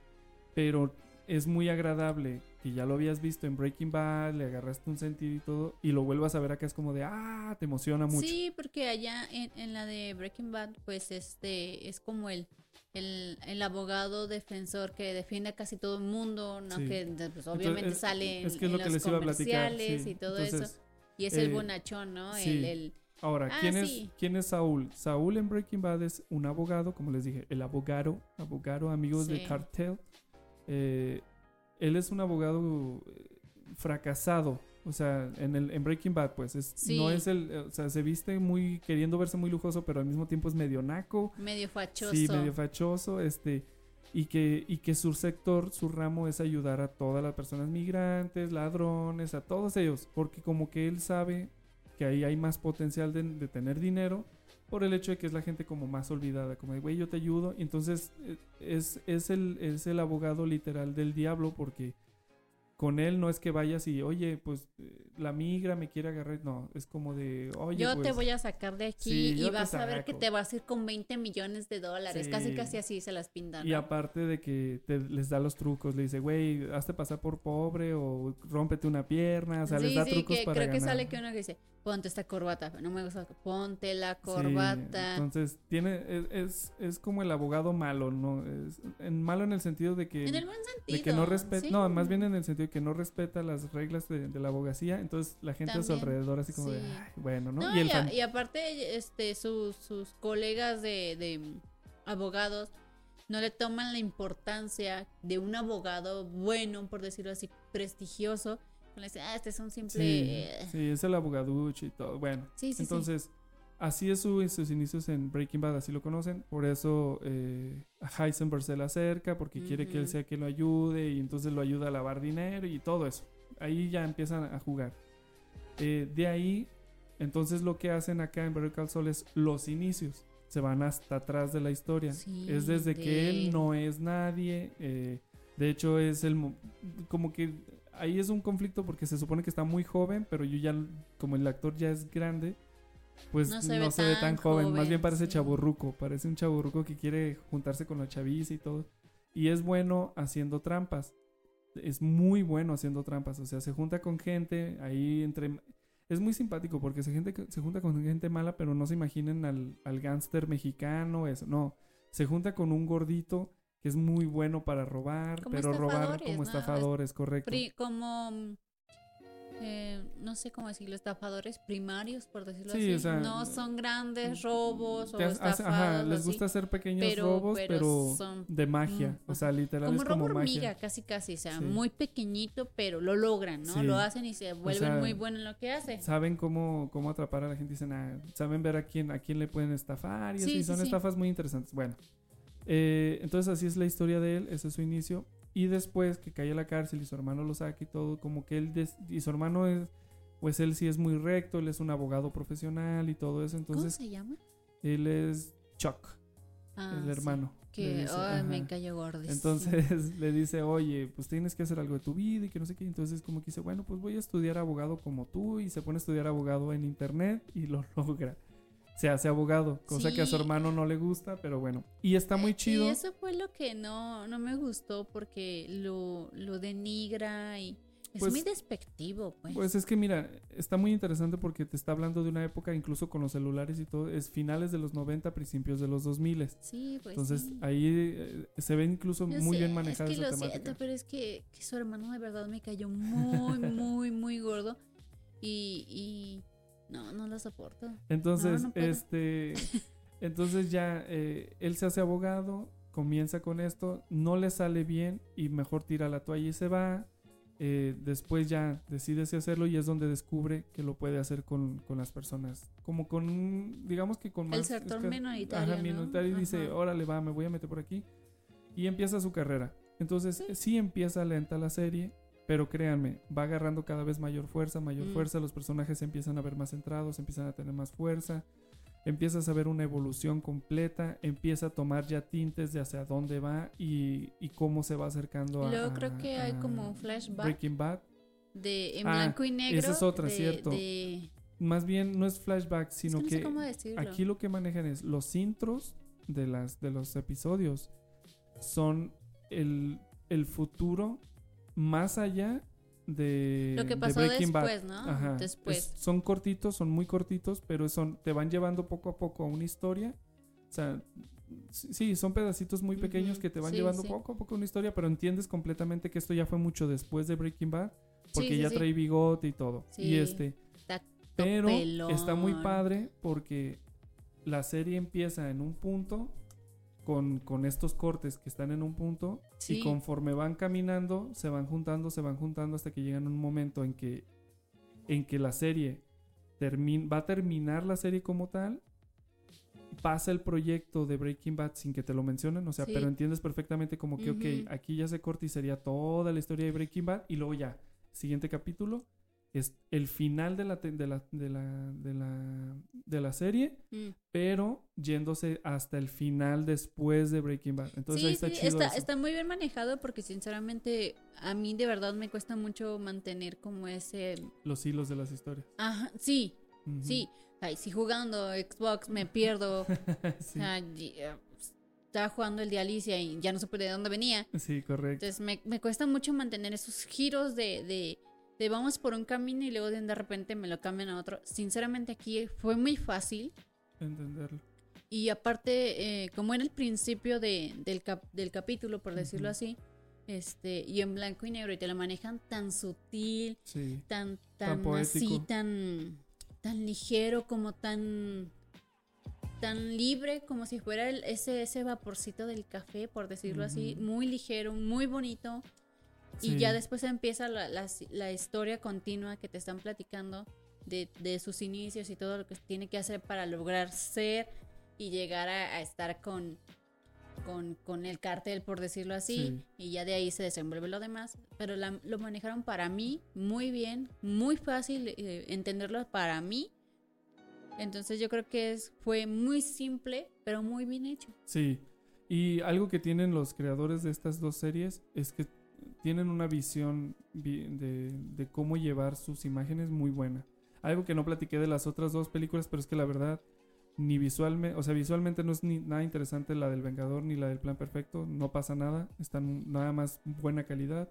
Pero es muy agradable que ya lo habías visto en Breaking Bad, le agarraste un sentido y todo, y lo vuelvas a ver acá es como de, ah, te emociona mucho. Sí, porque allá en, en la de Breaking Bad, pues este es como el, el, el abogado defensor que defiende a casi todo el mundo, ¿no? Sí. Que pues, obviamente Entonces, sale en, es que es en lo que los platicar, comerciales sí. y todo Entonces, eso. Y es el eh, bonachón, ¿no? sí. El, el- Ahora, Ah, ¿quién, es, ¿quién es Saúl? Saúl en Breaking Bad es un abogado, como les dije, el abogado, abogado, amigos de cartel. Eh, él es un abogado eh, fracasado. O sea, en, el, en Breaking Bad, pues, es, Sí. no es el, eh, o sea, se viste muy, queriendo verse muy lujoso, pero al mismo tiempo es medio naco. medio fachoso. Sí, medio fachoso, este, y que, y que su sector, su ramo es ayudar a todas las personas migrantes, ladrones, a todos ellos, porque como que él sabe que ahí hay más potencial de, de tener dinero por el hecho de que es la gente como más olvidada, como de, güey, yo te ayudo, y entonces eh, es, es, el, es el abogado literal del diablo porque con él no es que vayas y, oye, pues eh, la migra me quiere agarrar, no, es como de, oye, yo te pues, voy a sacar de aquí sí, y vas a ver que saco". te vas a ir con 20 millones de dólares. Casi, Sí. casi así se las pintan. Y ¿no? aparte de que te- les da los trucos, le dice, güey, hazte pasar por pobre o rómpete una pierna, o sea, les da trucos que para creo que sale que uno que dice, ponte esta corbata, no me gusta, ponte la corbata. entonces, tiene, es, es, es como el abogado malo, ¿no? Es, en malo en el sentido de que... En el buen De que no respeta, no, más bien en el sentido que no respeta las reglas de, de la abogacía, entonces la gente a su alrededor así como de, sí. "Ay, bueno, ¿no? No, y y, el a- y aparte, este, sus, sus colegas de, de abogados no le toman la importancia de un abogado bueno, por decirlo así, prestigioso. Le dicen, ah, este es un simple... Sí, eh". sí, es el abogaducho y todo. Bueno, Sí, sí, sí. Así es su, sus inicios en Breaking Bad, así lo conocen. Por eso eh, a Heisenberg se le acerca, porque quiere que él sea quien lo ayude, y entonces lo ayuda a lavar dinero y todo eso. Ahí ya empiezan a jugar. Eh, de ahí, entonces lo que hacen acá en Better Call Saul es los inicios. Se van hasta atrás de la historia. Sí, es desde de que él no es nadie. eh, de hecho, es el. mo- Como que ahí es un conflicto porque se supone que está muy joven, pero yo ya, como el actor ya es grande, pues No no se se, ve ve tan joven. Más bien parece sí. chaburruco. Parece un chaburruco que quiere juntarse con la chaviza y todo. Y es bueno haciendo trampas. Es muy bueno haciendo trampas. O sea, se junta con gente ahí entre. Es muy simpático porque se, gente, se junta con gente mala, pero no se imaginen al, al gángster mexicano, eso. No. Se junta con un gordito que es muy bueno para robar, Como pero robar como ¿no? estafadores, correcto. Pri- como mm, eh, no sé cómo decirlo, estafadores primarios, por decirlo Sí, así. o sea, no son grandes robos o estafados. ajá, les así, gusta hacer pequeños pero- robos, pero, son- de magia. mm, o sea, literal como es robo hormiga, casi casi, o sea, Sí. muy pequeñito, pero lo logran, ¿no? Sí. Lo hacen y se vuelven sea, muy buenos en lo que hacen. Saben cómo, cómo atrapar a la gente. Dicen, ah, saben ver a quién, a quién le pueden estafar. Y Sí, así, sí, son estafas muy interesantes. Bueno, eh, entonces así es la historia de él. Ese es su inicio. Y después que cae a la cárcel y su hermano lo saca y todo, como que él. y su hermano es. Pues él sí es muy recto, él es un abogado profesional y todo eso. Entonces, ¿Cómo se llama? él es Chuck, Ah, el sí. hermano. Que, dice, ay, me cayó gordísimo. Entonces <laughs> le dice, oye, pues tienes que hacer algo de tu vida y que no sé qué. Entonces como que dice, bueno, pues voy a estudiar abogado como tú y se pone a estudiar abogado en internet y lo <laughs> logra. Se hace abogado, cosa que a su hermano no le gusta, pero bueno. Y está muy chido. Y eso fue lo que no, no me gustó porque lo, lo denigra y es Pues- muy despectivo, pues. Pues es que mira, está muy interesante porque te está hablando de una época, incluso con los celulares y todo, es finales de los 90, principios de los 2000. Sí, pues Entonces sí. ahí eh, se ve incluso Yo muy sé, bien manejada es que esa lo temática. siento, pero es que, que su hermano de verdad me cayó muy, muy, muy gordo. Y, y no, no lo soporto. Entonces, No, no este, <laughs> entonces ya eh, él se hace abogado, comienza con esto, no le sale bien y mejor tira la toalla y se va. Eh, después ya decide si hacerlo y es donde descubre que lo puede hacer con, con las personas. Como con, digamos que con El más... sector es que- minoritario, Ajá, ¿no? minoritario y dice, órale, va, me voy a meter por aquí. Y empieza su carrera. Entonces, sí, empieza lenta la serie, pero créanme, va agarrando cada vez mayor fuerza, mayor Mm. fuerza, los personajes se empiezan a ver más centrados, empiezan a tener más fuerza, empiezas a ver una evolución completa, empieza a tomar ya tintes de hacia dónde va y, y cómo se va acercando a... luego creo que hay como un flashback Breaking Bad. de en Ah, blanco y negro. Esa es otra, de- cierto. de- Más bien no es flashback, sino no que, decirlo. aquí lo que manejan es los intros de las de los episodios son el el futuro más allá de, Lo que de pasó Bad. después, ¿no? Ajá. Después. Es- son cortitos, son muy cortitos, pero son te van llevando poco a poco a una historia. O sea, sí, son pedacitos muy pequeños que te van sí, llevando sí. poco a poco a una historia, pero entiendes completamente que esto ya fue mucho después de Breaking Bad, porque sí, ya trae bigote y todo. Y este, pero está muy padre porque la serie empieza en un punto con, con estos cortes que están en un punto Sí. y conforme van caminando se van juntando, se van juntando hasta que llegan un momento en que en que la serie va a terminar la serie como tal pasa el proyecto de Breaking Bad sin que te lo mencionen, o sea, Sí. pero entiendes perfectamente como que, ok, aquí ya se corta y sería toda la historia de Breaking Bad y luego ya, siguiente capítulo es el final de la, de la, de la, de la, de la serie, Mm. pero yéndose hasta el final después de Breaking Bad. Entonces ahí está sí, chido está, eso. está muy bien manejado porque sinceramente a mí de verdad me cuesta mucho mantener como ese... Los hilos de las historias. Ajá, sí, sí. Ay, si jugando Xbox me pierdo. <laughs> Sí. o sea, y, eh, estaba jugando el de Alicia y ya no supe de dónde venía. Sí, correcto. Entonces me, me cuesta mucho mantener esos giros de, de, de vamos por un camino y luego de, repente me lo cambian a otro. Sinceramente aquí fue muy fácil. Entenderlo. Y aparte, eh, como era el principio de, del, cap- del capítulo, por decirlo así, este, y en blanco y negro, y te lo manejan tan sutil, Sí. tan, Tan tan, así, tan, tan ligero, como tan, tan libre, como si fuera el- ese, ese vaporcito del café, por decirlo así, muy ligero, muy bonito. Y ya después empieza la, la, la historia continua que te están platicando de, de sus inicios y todo lo que tiene que hacer para lograr ser y llegar a, a estar con, con, con el cartel, por decirlo así. Sí. Y ya de ahí se desenvuelve lo demás. Pero la- lo manejaron para mí muy bien, muy fácil eh, entenderlo para mí. Entonces yo creo que es, fue muy simple, pero muy bien hecho. Sí. Y algo que tienen los creadores de estas dos series es que tienen una visión vi- de, de cómo llevar sus imágenes muy buena. Algo que no platiqué de las otras dos películas, pero es que la verdad, ni visualmente, o sea, visualmente no es ni nada interesante la del Vengador ni la del Plan Perfecto, no pasa nada, están nada más buena calidad.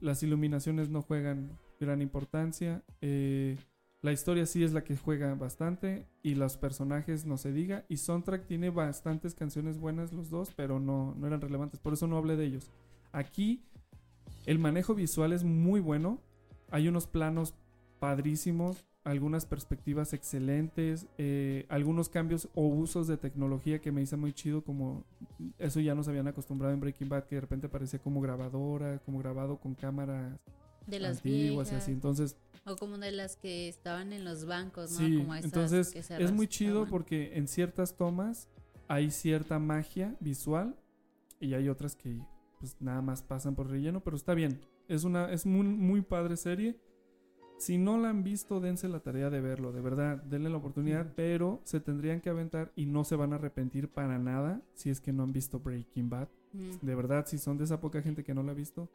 Las iluminaciones no juegan gran importancia. eh, la historia sí es la que juega bastante. Y los personajes no se diga. Y Soundtrack tiene bastantes canciones buenas los dos, pero no, no eran relevantes. Por eso no hablé de ellos. Aquí el manejo visual es muy bueno. Hay unos planos padrísimos. Algunas perspectivas excelentes. eh, algunos cambios o usos de tecnología que me hizo muy chido. Como eso ya nos habían acostumbrado en Breaking Bad. Que de repente parecía como grabadora. Como grabado con cámaras De las antiguas y viejas. así. Entonces O como de las que estaban en los bancos, ¿no? Sí, como esas entonces que se es muy chido porque en ciertas tomas hay cierta magia visual y hay otras que pues nada más pasan por relleno, pero está bien. Es una es muy muy padre serie. Si no la han visto, dense la tarea de verlo, de verdad, denle la oportunidad, pero se tendrían que aventar y no se van a arrepentir para nada si es que no han visto Breaking Bad. Mm. De verdad, si son de esa poca gente que no la ha visto,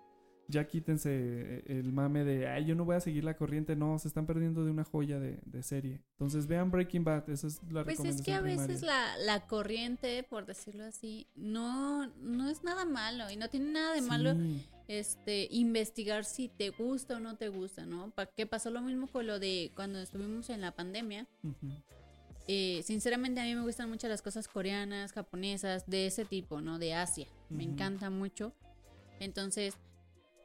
ya quítense eh, el mame de, ay, yo no voy a seguir la corriente. No, se están perdiendo de una joya de, de serie. Entonces vean Breaking Bad, esa es la Pues recomendación es que a primaria. veces la, la corriente, por decirlo así, no, no es nada malo y no tiene nada de malo este investigar si te gusta o no te gusta, ¿no? Pa- que pasó lo mismo con lo de cuando estuvimos en la pandemia. Eh, sinceramente a mí me gustan mucho las cosas coreanas, japonesas, de ese tipo, ¿no? De Asia. Me encanta mucho. Entonces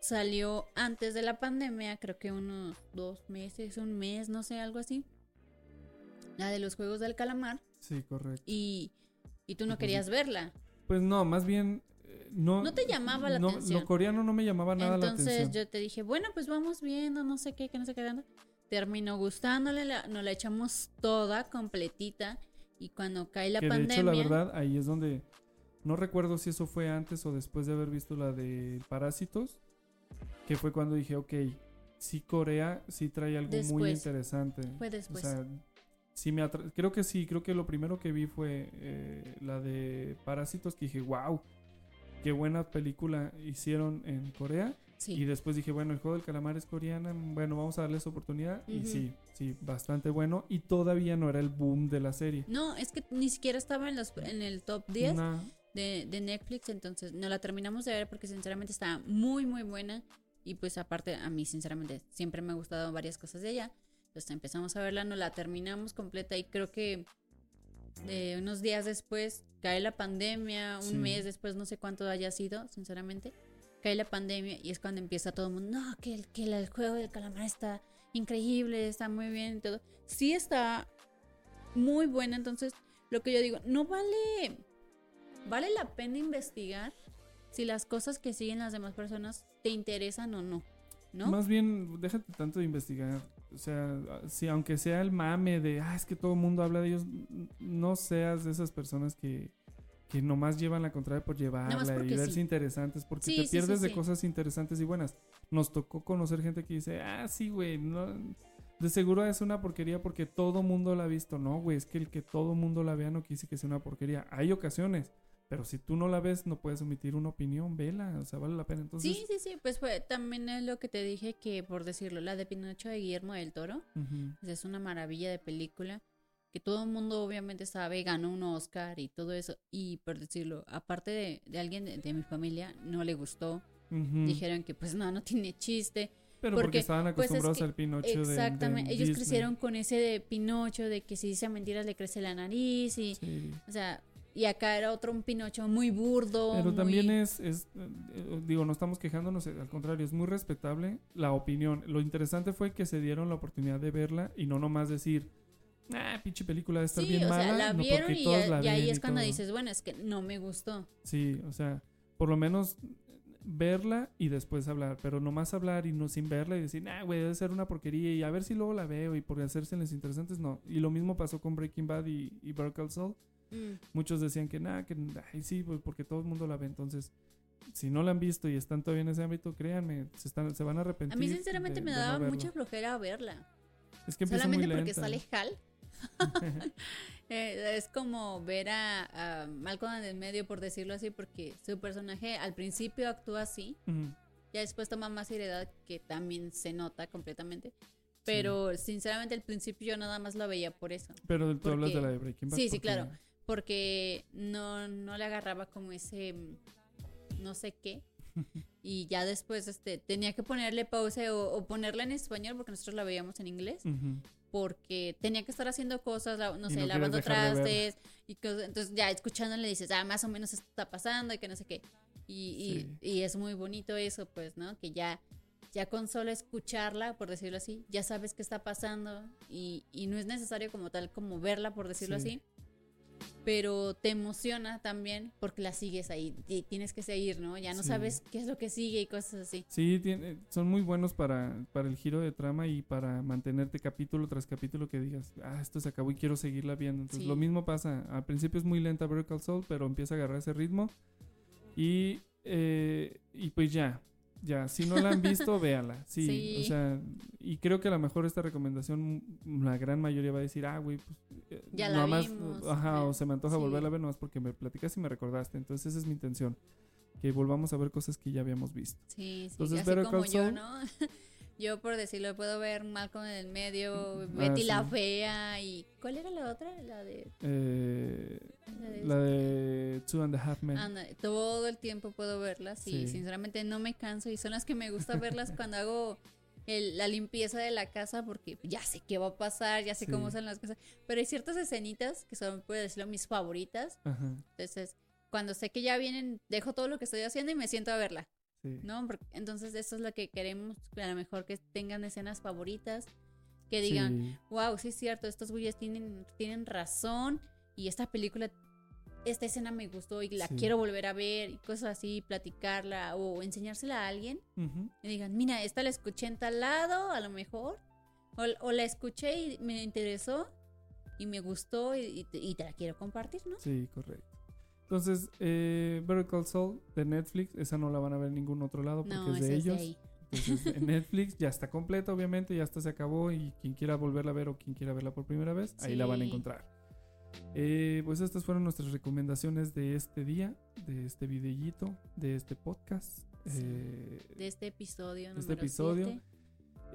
salió antes de la pandemia, creo que unos dos meses, un mes, no sé, algo así. La de los Juegos del Calamar. Sí, correcto. Y, y tú no Pues, querías verla. Pues no, más bien eh, no No te llamaba la no, atención. Lo coreano no me llamaba nada la Entonces atención. yo te dije, bueno, pues vamos viendo, no sé qué, que no sé qué. Terminó gustándole, la- nos la echamos toda, completita. Y cuando cae la que de pandemia. hecho la verdad ahí es donde no recuerdo si eso fue antes o después de haber visto la de Parásitos, que fue cuando dije, ok, sí Corea sí trae algo muy interesante. Fue después. O sea, sí me creo que sí, creo que lo primero que vi fue eh, la de Parásitos, que dije, wow, qué buena película hicieron en Corea. Sí. Y después dije, bueno, el juego del calamar es coreana, bueno, vamos a darle esa oportunidad. Y sí, sí, bastante bueno. Y todavía no era el boom de la serie. No, es que ni siquiera estaba en, los, en el top 10 No. de, de Netflix, entonces no la terminamos de ver porque sinceramente está muy, muy buena. Y pues aparte, a mí sinceramente siempre me ha gustado varias cosas de ella. Entonces empezamos a verla, no la terminamos completa y creo que eh, unos días después cae la pandemia, un Sí. mes después, no sé cuánto haya sido, sinceramente. Cae la pandemia y es cuando empieza todo el mundo, no, que el, que el juego del calamar está increíble, está muy bien y todo. Sí está muy buena, entonces lo que yo digo, no vale, vale la pena investigar si las cosas que siguen las demás personas te interesan o no, ¿no? Más bien, déjate tanto de investigar. O sea, si aunque sea el mame de, ah, es que todo el mundo habla de ellos, no seas de esas personas que, que nomás llevan la contraria por llevarla y verse sí. interesantes, porque Sí, te sí, pierdes de cosas interesantes y buenas. Nos tocó conocer gente que dice, ah, sí, güey, no, de seguro es una porquería porque todo mundo la ha visto. No, güey, es que el que todo mundo la vea no quise que sea una porquería. Hay ocasiones, pero si tú no la ves, no puedes emitir una opinión, vela, o sea, vale la pena. Entonces, sí, sí, sí, pues fue, también es lo que te dije que, por decirlo, la de Pinocho de Guillermo del Toro, es una maravilla de película que todo el mundo obviamente sabe, ganó un Oscar y todo eso, y por decirlo, aparte de, de alguien de, de mi familia, no le gustó, dijeron que pues no, no tiene chiste. Pero porque estaban pues, es acostumbrados que- al Pinocho de- de Exactamente, ellos Disney. crecieron con ese de Pinocho, de que si dice mentiras le crece la nariz y, Sí. o sea, y acá era otro un Pinocho muy burdo. Pero muy- también es, es, eh, eh, digo, no estamos quejándonos, eh, al contrario, es muy respetable la opinión. Lo interesante fue que se dieron la oportunidad de verla y no nomás decir, ah, pinche película de estar Sí, bien o mala. sea, la no, vieron y, todos ya- la y ahí es y cuando todo. dices, bueno, es que no me gustó. Sí, o sea, por lo menos verla y después hablar, pero nomás hablar y no sin verla y decir, ah, güey, debe ser una porquería y a ver si luego la veo y por hacerse interesantes, no. Y lo mismo pasó con Breaking Bad y, y Better Call Saul. Mm. Muchos decían que nada, que ay, sí, pues, porque todo el mundo la ve. Entonces, si no la han visto y están todavía en ese ámbito, créanme, se, están, se van a arrepentir. A mí sinceramente de- me no daba mucha flojera verla. Es que empieza Solamente muy porque sale Hal. <laughs> <laughs> Eh, es como ver a, a Malcolm en el medio, por decirlo así, porque su personaje al principio actúa así, Ujú. ya después toma más seriedad, que también se nota completamente. Pero sinceramente al principio yo nada más la veía por eso. Pero tú hablas de la de Breaking Bad. Sí, sí, claro. Porque no, no le agarraba como ese mm, no sé qué. <laughs> Y ya después este tenía que ponerle pausa o, o ponerla en español porque nosotros la veíamos en inglés. Porque tenía que estar haciendo cosas, no sé, no lavando de trastes. Y cosas- entonces ya escuchándole dices, ah, más o menos esto está pasando y que no sé qué. Y, y- Sí. y es muy bonito eso, pues, ¿no? Que ya, ya con solo escucharla, por decirlo así, ya sabes qué está pasando. Y, y no es necesario como tal, como verla, por decirlo Sí. así. Pero te emociona también porque la sigues ahí. Y tienes que seguir, ¿no? Ya no Sí. sabes qué es lo que sigue y cosas así. Sí, tiene- son muy buenos para, para el giro de trama y para mantenerte capítulo tras capítulo que digas, ah, esto se acabó y quiero seguirla viendo. Entonces, Sí. lo mismo pasa. Al principio es muy lenta Better Call Saul, pero empieza a agarrar ese ritmo. Y, eh, y pues ya, ya, si no la han visto, <laughs> véala. Sí, Sí. o sea, y creo que a lo mejor esta recomendación, la gran mayoría va a decir, ah, güey, pues. eh, Ya la más, vimos, Ajá, eh, o se me antoja sí. volverla a ver, nomás porque me platicas y me recordaste. Entonces, esa es mi intención. Que volvamos a ver cosas que ya habíamos visto. Sí, sí, Entonces, así como Call yo, ¿no? Yo, por decirlo, puedo ver Malcolm en el medio, Ah, Betty la sí. Fea y... ¿Cuál era la otra? La de... Eh, La de la de Two and a Half Men. Anda, todo el tiempo puedo verlas y Sí. sinceramente no me canso y son las que me gusta verlas cuando hago el- la limpieza de la casa porque ya sé qué va a pasar, ya sé Sí. cómo son las cosas, pero hay ciertas escenitas que son, puedo decirlo, mis favoritas. Ajá. Entonces, cuando sé que ya vienen, dejo todo lo que estoy haciendo y me siento a verla. Sí. ¿no? Porque- entonces eso es lo que queremos, a lo mejor que tengan escenas favoritas, que digan, Sí. wow, sí es cierto, estos güeyes tienen, tienen razón y esta película, esta escena me gustó y la Sí. quiero volver a ver y cosas así, platicarla o enseñársela a alguien y digan, mira, esta la escuché en tal lado, a lo mejor, o, o la escuché y me interesó y me gustó y, y te- y te la quiero compartir, ¿no? Sí, correcto. Entonces, eh, Better Call Saul de Netflix, esa no la van a ver en ningún otro lado porque No, es de es ellos. ahí. Entonces, en Netflix ya está completa, obviamente, ya hasta se acabó y quien quiera volverla a ver o quien quiera verla por primera vez, ahí la van a encontrar. Eh, pues estas fueron nuestras recomendaciones de este día, de este videíto, de este podcast. eh, De este episodio. de este episodio.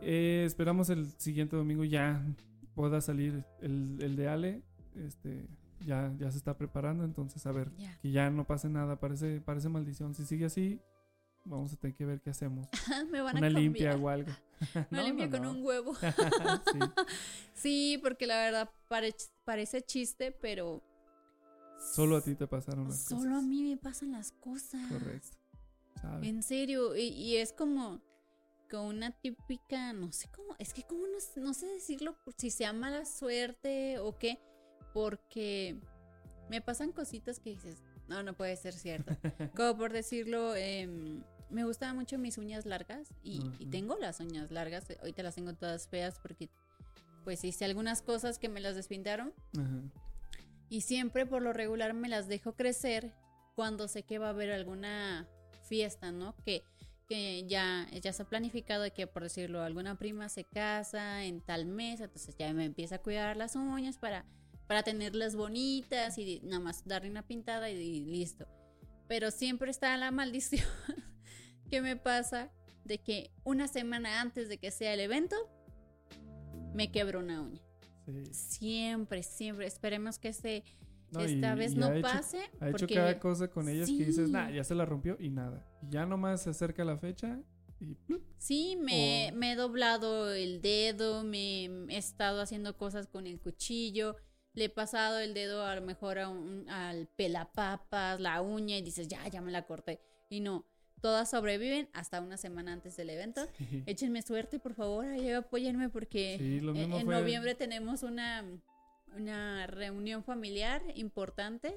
Eh, esperamos el siguiente domingo ya pueda salir el, el de Ale. Este, ya, ya se está preparando, entonces a ver, que ya no pase nada, parece, parece maldición. Si sigue así, vamos a tener que ver qué hacemos. <laughs> Me van a Una limpia o algo. <laughs> Una No, limpia no, con un huevo. <laughs> Sí. Sí, porque la verdad pare- parece chiste, pero Solo a ti te pasaron las solo a mí me pasan las cosas. cosas. Correcto. ¿sabes? En serio, y, y es como, una típica, no sé cómo, es que como no, no sé decirlo, si sea mala suerte o qué, porque me pasan cositas que dices, no, no puede ser cierto. <laughs> como por decirlo, em, me gustaban mucho mis uñas largas y, y Ujú. tengo las uñas largas, eh, ahorita las tengo todas feas porque pues hice algunas cosas que me las despintaron Ajá. y siempre por lo regular me las dejo crecer cuando sé que va a haber alguna fiesta, ¿no? Que, que ya, ya se ha planificado de que, por decirlo, alguna prima se casa en tal mes, entonces ya me empieza a cuidar las uñas para, para tenerlas bonitas y nada más darle una pintada y, y listo. Pero siempre está la maldición <laughs> que me pasa de que una semana antes de que sea el evento, me quebro una uña. Sí. Siempre, siempre. Esperemos que este, No, esta y- vez y no ha hecho- pase. Ha hecho porque cada cosa con ellas que dices, Sí. nah, ya se la rompió y nada. Ya nomás se acerca la fecha y ¡plup! Sí, me, O- me he doblado el dedo, me he estado haciendo cosas con el cuchillo, le he pasado el dedo a lo mejor a un- al pelapapas, la uña y dices, ya, ya me la corté. Y no, todas sobreviven hasta una semana antes del evento. Sí. <laughs> Échenme suerte, por favor, ahí apóyenme porque Sí, en- noviembre tenemos una, una reunión familiar importante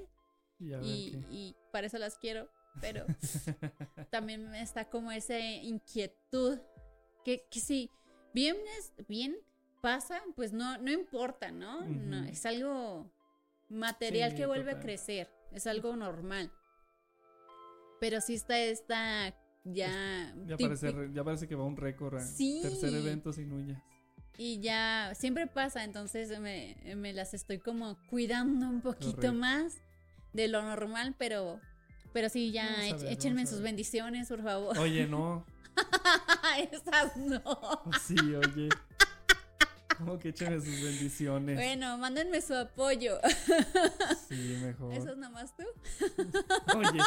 Y y, para eso las quiero, pero <laughs> también me está como esa inquietud que, que si bien es bien pasa, pues no, no importa, ¿no? Es algo material Sí, que vuelve a crecer, es algo normal. Pero sí está esta ya... Ya parece, ya parece que va un récord Sí. tercer evento sin uñas. y ya siempre pasa, entonces me, me las estoy como cuidando un poquito Correcto. más de lo normal, pero pero sí, ya ver, échenme sus bendiciones, por favor. Oye, no. <laughs> Esas no. Sí, oye. ¿Cómo que échame sus bendiciones? Bueno, mándenme su apoyo. Sí, mejor. ¿Eso es nomás tú? Oye.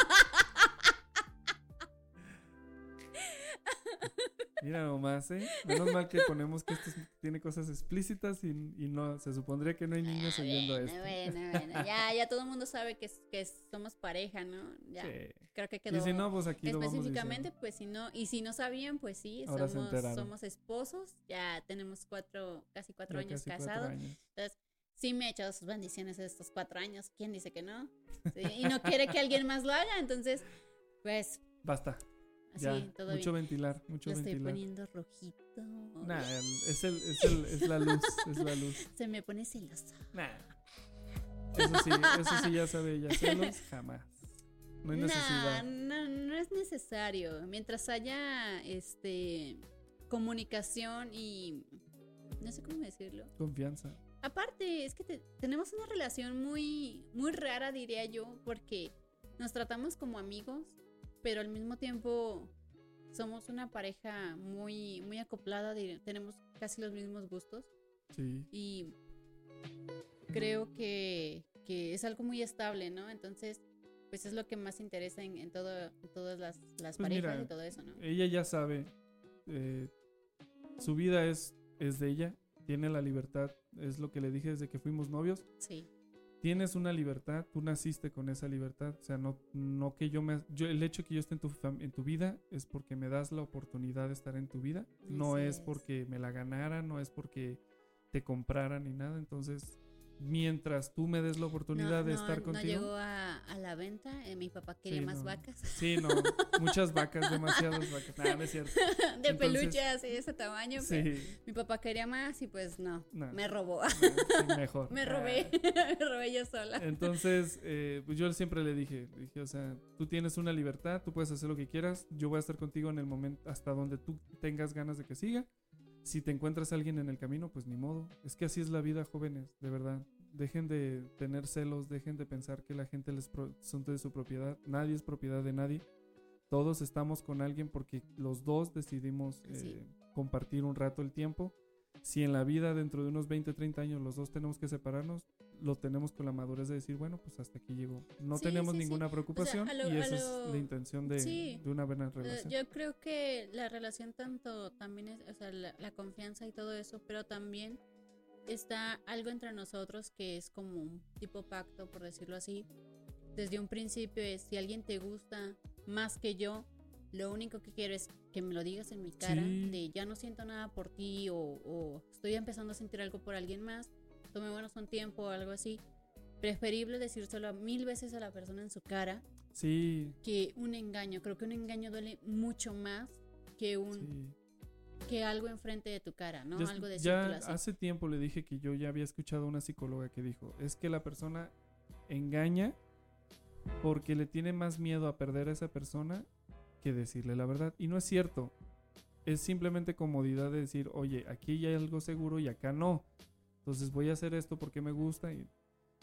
Mira nomás, ¿eh? Menos mal que ponemos que esto es- tiene cosas explícitas y, y no, se supondría que no hay niños oyendo Bueno, esto. bueno, bueno, ya, ya todo el mundo sabe que, que somos pareja, ¿no? Ya, Sí. creo que Y quedó si no, pues aquí lo vamos específicamente, pues si no, y si no sabían, pues sí, Ahora somos, somos esposos, ya tenemos cuatro, casi cuatro Ya años casi cuatro casados, años. entonces sí me ha echado sus bendiciones estos cuatro años, ¿quién dice que no? Sí, y no quiere que alguien más lo haga, entonces, pues, Basta. Así, Ya, todo mucho bien. ventilar, mucho Lo estoy ventilar. poniendo rojito. Nah, es, el, es, el, es la luz, es la luz. <laughs> Se me pone celosa. Nah. Eso sí, eso sí ya sabe ella. Celos, jamás. No hay Nah, necesidad. no, no es necesario. Mientras haya este comunicación y no sé cómo decirlo. Confianza. Aparte, es que te- tenemos una relación muy, muy rara, diría yo, porque nos tratamos como amigos, pero al mismo tiempo somos una pareja muy, muy acoplada, tenemos casi los mismos gustos Sí. y creo que, que es algo muy estable, ¿no? Entonces, pues es lo que más interesa en, en todo, en todas las, las Pues parejas mira, y todo eso, ¿no? Ella ya sabe. eh, su vida es, es de ella. Tiene la libertad. Es lo que le dije desde que fuimos novios. Sí. Tienes una libertad. Tú naciste con esa libertad. O sea, no, no que yo me. Yo, el hecho que yo esté en tu, en tu vida es porque me das la oportunidad de estar en tu vida. No es, es. porque me la ganara. No es porque te compraran ni nada. Entonces, mientras tú me des la oportunidad no, de no- estar no contigo. llegó a, a la venta, eh, mi papá quería Sí, más no. vacas. Sí, no, muchas vacas, demasiadas vacas. Nah, no es cierto. <laughs> de Entonces, peluche así de ese tamaño. pero Sí. mi papá quería más y pues no, No. me robó. Sí, <laughs> mejor. me robé, <laughs> me robé yo sola. Entonces, eh, pues yo siempre le dije, le dije, o sea, tú tienes una libertad, tú puedes hacer lo que quieras, yo voy a estar contigo en el momento hasta donde tú tengas ganas de que siga. Si te encuentras a alguien en el camino, pues ni modo. Es que así es la vida, jóvenes, de verdad. Dejen de tener celos, dejen de pensar que la gente les son de su propiedad. Nadie es propiedad de nadie. Todos estamos con alguien porque los dos decidimos eh, Sí. compartir un rato el tiempo. Si en la vida dentro de unos 20, 30 años los dos tenemos que separarnos, lo tenemos con la madurez de decir, bueno, pues hasta aquí llegó. No Sí, tenemos sí, sí. ninguna O sea, preocupación lo- y esa lo- es la intención de, de una buena Eh, relación. Yo creo que la relación tanto también es, o sea, la, la confianza y todo eso, pero también está algo entre nosotros que es como un tipo pacto, por decirlo así. Desde un principio es, si alguien te gusta más que yo, lo único que quiero es que me lo digas en mi cara, de ya no siento nada por ti o, o estoy empezando a sentir algo por alguien más, tomémonos un tiempo o algo así. Preferible decírselo mil veces a la persona en su cara Sí, que un engaño. Creo que un engaño duele mucho más que un sí. que algo enfrente de tu cara, ¿no? Ya algo de ya así. hace tiempo le dije que yo ya había escuchado a una psicóloga que dijo, es que la persona engaña porque le tiene más miedo a perder a esa persona que decirle la verdad. Y no es cierto. Es simplemente comodidad de decir, oye, aquí ya hay algo seguro y acá no. Entonces voy a hacer esto porque me gusta y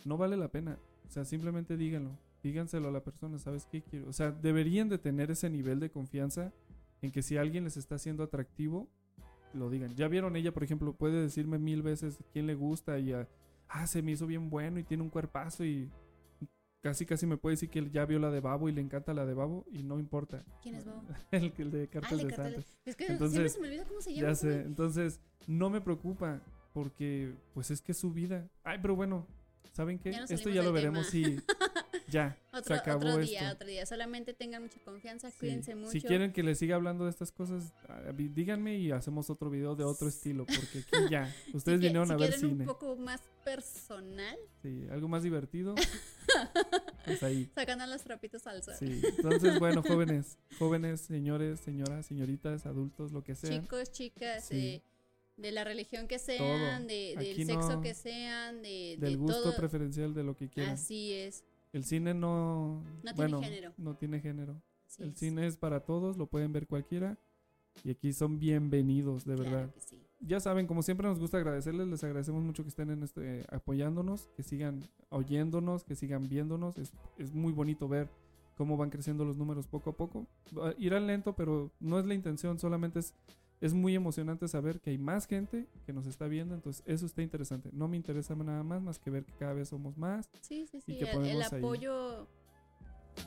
no vale la pena. O sea, simplemente díganlo. Díganselo a la persona, ¿sabes qué quiero? O sea, deberían de tener ese nivel de confianza en que si alguien les está haciendo atractivo, lo digan. Ya vieron ella, por ejemplo, puede decirme mil veces quién le gusta y ah, ah, se me hizo bien bueno y tiene un cuerpazo y casi casi me puede decir que ya vio la de Babo y le encanta la de Babo y no importa. ¿Quién es Babo? <laughs> el, el de cartas Ah, el de de Cartas de- Santa. Es que siempre se me olvida cómo se llama, Ya sé, entonces no me preocupa porque pues es que es su vida. Ay, pero bueno, ¿saben qué? Ya Esto ya lo veremos si <laughs> ya se Otro, acabó otro esto. día, otro día. Solamente tengan mucha confianza, Sí. cuídense mucho. Si quieren que les siga hablando de estas cosas, ah, díganme y hacemos otro video de otro estilo, porque <laughs> aquí ya, ustedes Si que- vinieron si a ver quieren cine. un poco más personal, Sí, algo más divertido. <laughs> pues ahí. sacando los trapitos al sol. Sí, entonces bueno, jóvenes, jóvenes, señores, señoras, señoritas, adultos, lo que sea. Chicos, chicas, Sí. eh, de la religión que sean, de, del sexo no- que sean, de, de Del gusto todo. preferencial de lo que quieran. Así es. El cine no, No tiene bueno, género. no tiene género. Así el es. cine es para todos, lo pueden ver cualquiera. Y aquí son bienvenidos, de Claro verdad. que sí. Ya saben, como siempre nos gusta agradecerles, les agradecemos mucho que estén en este apoyándonos, que sigan oyéndonos, que sigan viéndonos. Es, es muy bonito ver cómo van creciendo los números poco a poco. Irán lento, pero no es la intención, solamente es, es muy emocionante saber que hay más gente que nos está viendo, entonces eso está interesante. No me interesa nada más más que ver que cada vez somos más. Sí, sí, y sí. que El, el podemos ahí- apoyo,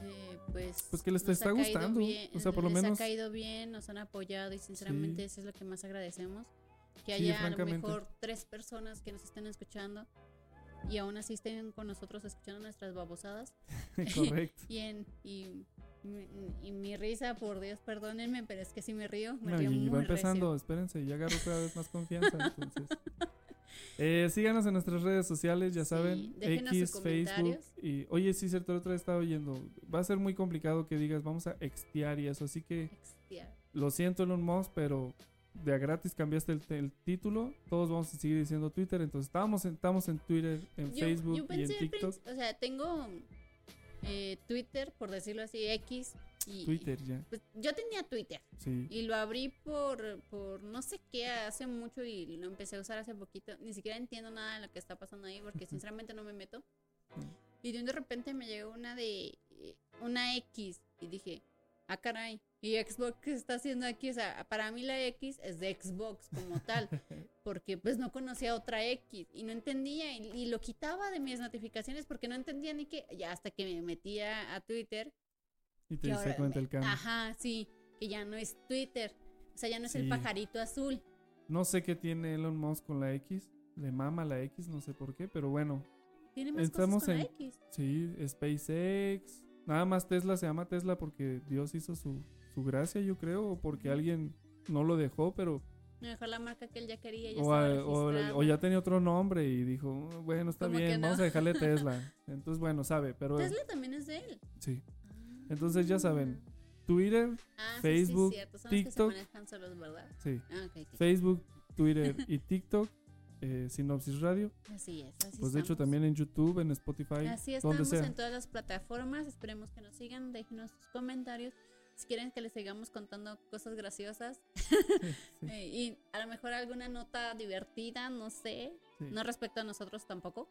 eh, pues. Pues que les nos está ha gustando, bien, o sea, por lo les menos- ha caído bien, nos han apoyado y sinceramente Sí. eso es lo que más agradecemos. Que Sí, haya a lo mejor tres personas que nos estén escuchando y aún así estén con nosotros escuchando nuestras babosadas. <laughs> Correcto. <laughs> y, en, y, mi- y mi risa, por Dios, perdónenme, pero es que si me río, me No, río y muy va empezando, recio. espérense, ya agarro cada vez más confianza. entonces. <laughs> Eh, síganos en nuestras redes sociales, ya saben, X, sus Facebook. Y, oye, sí, cierto, otra vez estaba oyendo. Va a ser muy complicado que digas, vamos a extiar y eso. Así que Extiar. lo siento, Elon Musk, pero de a gratis cambiaste el, el título. Todos vamos a seguir diciendo Twitter. Entonces, estamos en, estamos en Twitter, en Yo- Facebook yo y en TikTok. o sea, tengo eh, Twitter, por decirlo así, X. Y, Twitter ya. pues, yo tenía Twitter. Sí. Y lo abrí por, por no sé qué hace mucho y lo empecé a usar hace poquito. Ni siquiera entiendo nada de lo que está pasando ahí porque sinceramente no me meto. Y de repente me llegó una de eh, una X y dije, ah caray, ¿y Xbox qué está haciendo aquí? O sea, para mí la X es de Xbox como tal, <laughs> porque pues no conocía otra X y no entendía y, y lo quitaba de mis notificaciones porque no entendía ni qué, ya hasta que me metía a Twitter. Y te que diste cuenta el cambio. Ajá, sí, que ya no es Twitter, o sea, ya no es el pajarito azul. No sé qué tiene Elon Musk con la X. Le mama la X, no sé por qué, pero bueno. Tiene más Estamos cosas con en la X. Sí, SpaceX. Nada más Tesla se llama Tesla porque Dios hizo su, su gracia, yo creo, o porque alguien no lo dejó, pero Mejor la marca que él ya quería, ya o, a- o- ya tenía otro nombre y dijo, "Mm, bueno, está ¿Cómo que bien, no? vamos a dejarle <laughs> Tesla. Entonces, bueno, sabe, pero Tesla también es de él. sí. Entonces ya saben, Twitter, Ah, sí, sí, Facebook, que se TikTok, manejan solos, ¿verdad? sí. Ah, ok, ok. Facebook, Twitter y TikTok, eh, Sinopsis Radio. Así es, así Pues de hecho estamos. también en YouTube, en Spotify, Así donde estamos sea. en todas las plataformas. Esperemos que nos sigan. Déjenos sus comentarios. Si quieren que les sigamos contando cosas graciosas. <laughs> Eh, y a lo mejor alguna nota divertida, no sé. Sí. No respecto a nosotros tampoco.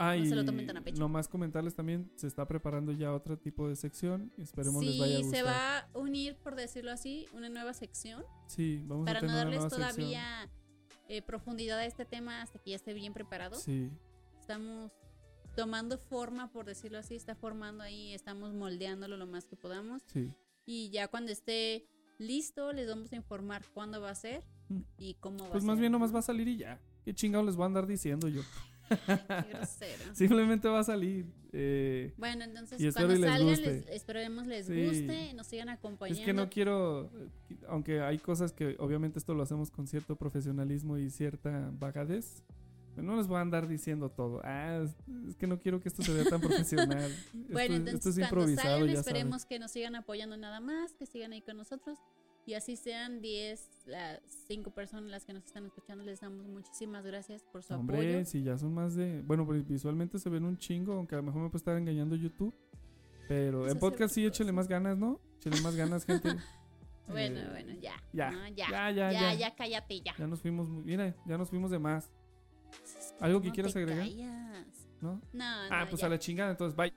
Ah, no se lo tomen tan a pecho. nomás comentarles también, se está preparando ya otro tipo de sección. Esperemos les Sí, vaya a gustar. se va a unir, por decirlo así, una nueva sección. Sí, vamos para a tener no una darles sección. Eh, profundidad a este tema hasta que ya esté bien preparado. Sí. Estamos tomando forma, por decirlo así, está formando ahí, estamos moldeándolo lo más que podamos. Sí. Y ya cuando esté listo, les vamos a informar cuándo va a ser Mm. y cómo va Pues a más ser. bien nomás va a salir y ya. ¿Qué chingados les voy a andar diciendo yo? Qué <laughs> grosero. Simplemente va a salir. eh, Bueno, entonces y cuando les salgan, les- esperemos les Sí. guste, nos sigan acompañando. Es que no quiero, eh, aunque hay cosas que obviamente esto lo hacemos con cierto profesionalismo y cierta vagadez, pero no les voy a andar diciendo todo. Ah, es, que no quiero que esto se vea tan profesional. <laughs> Bueno, esto, entonces esto es cuando improvisado, salgan, ya esperemos saben. que nos sigan apoyando nada más, que sigan ahí con nosotros. Y así sean 10, las 5 personas las que nos están escuchando, les damos muchísimas gracias por su Hombre, apoyo. si ya son más de... Bueno, pues visualmente se ven un chingo, aunque a lo mejor me puede estar engañando YouTube. Pero Pues en podcast sí, échale más ganas, ¿no? Échale más ganas, gente. <laughs> Bueno, Eh, bueno, ya. ya, No, ya, ya, ya, ya, ya. cállate ya. Ya nos fuimos, mira, ya nos fuimos de más. ¿Algo que ¿Cómo quieras te agregar? callas? ¿No? No, Ah, no, pues ya. a la chingada, entonces, bye.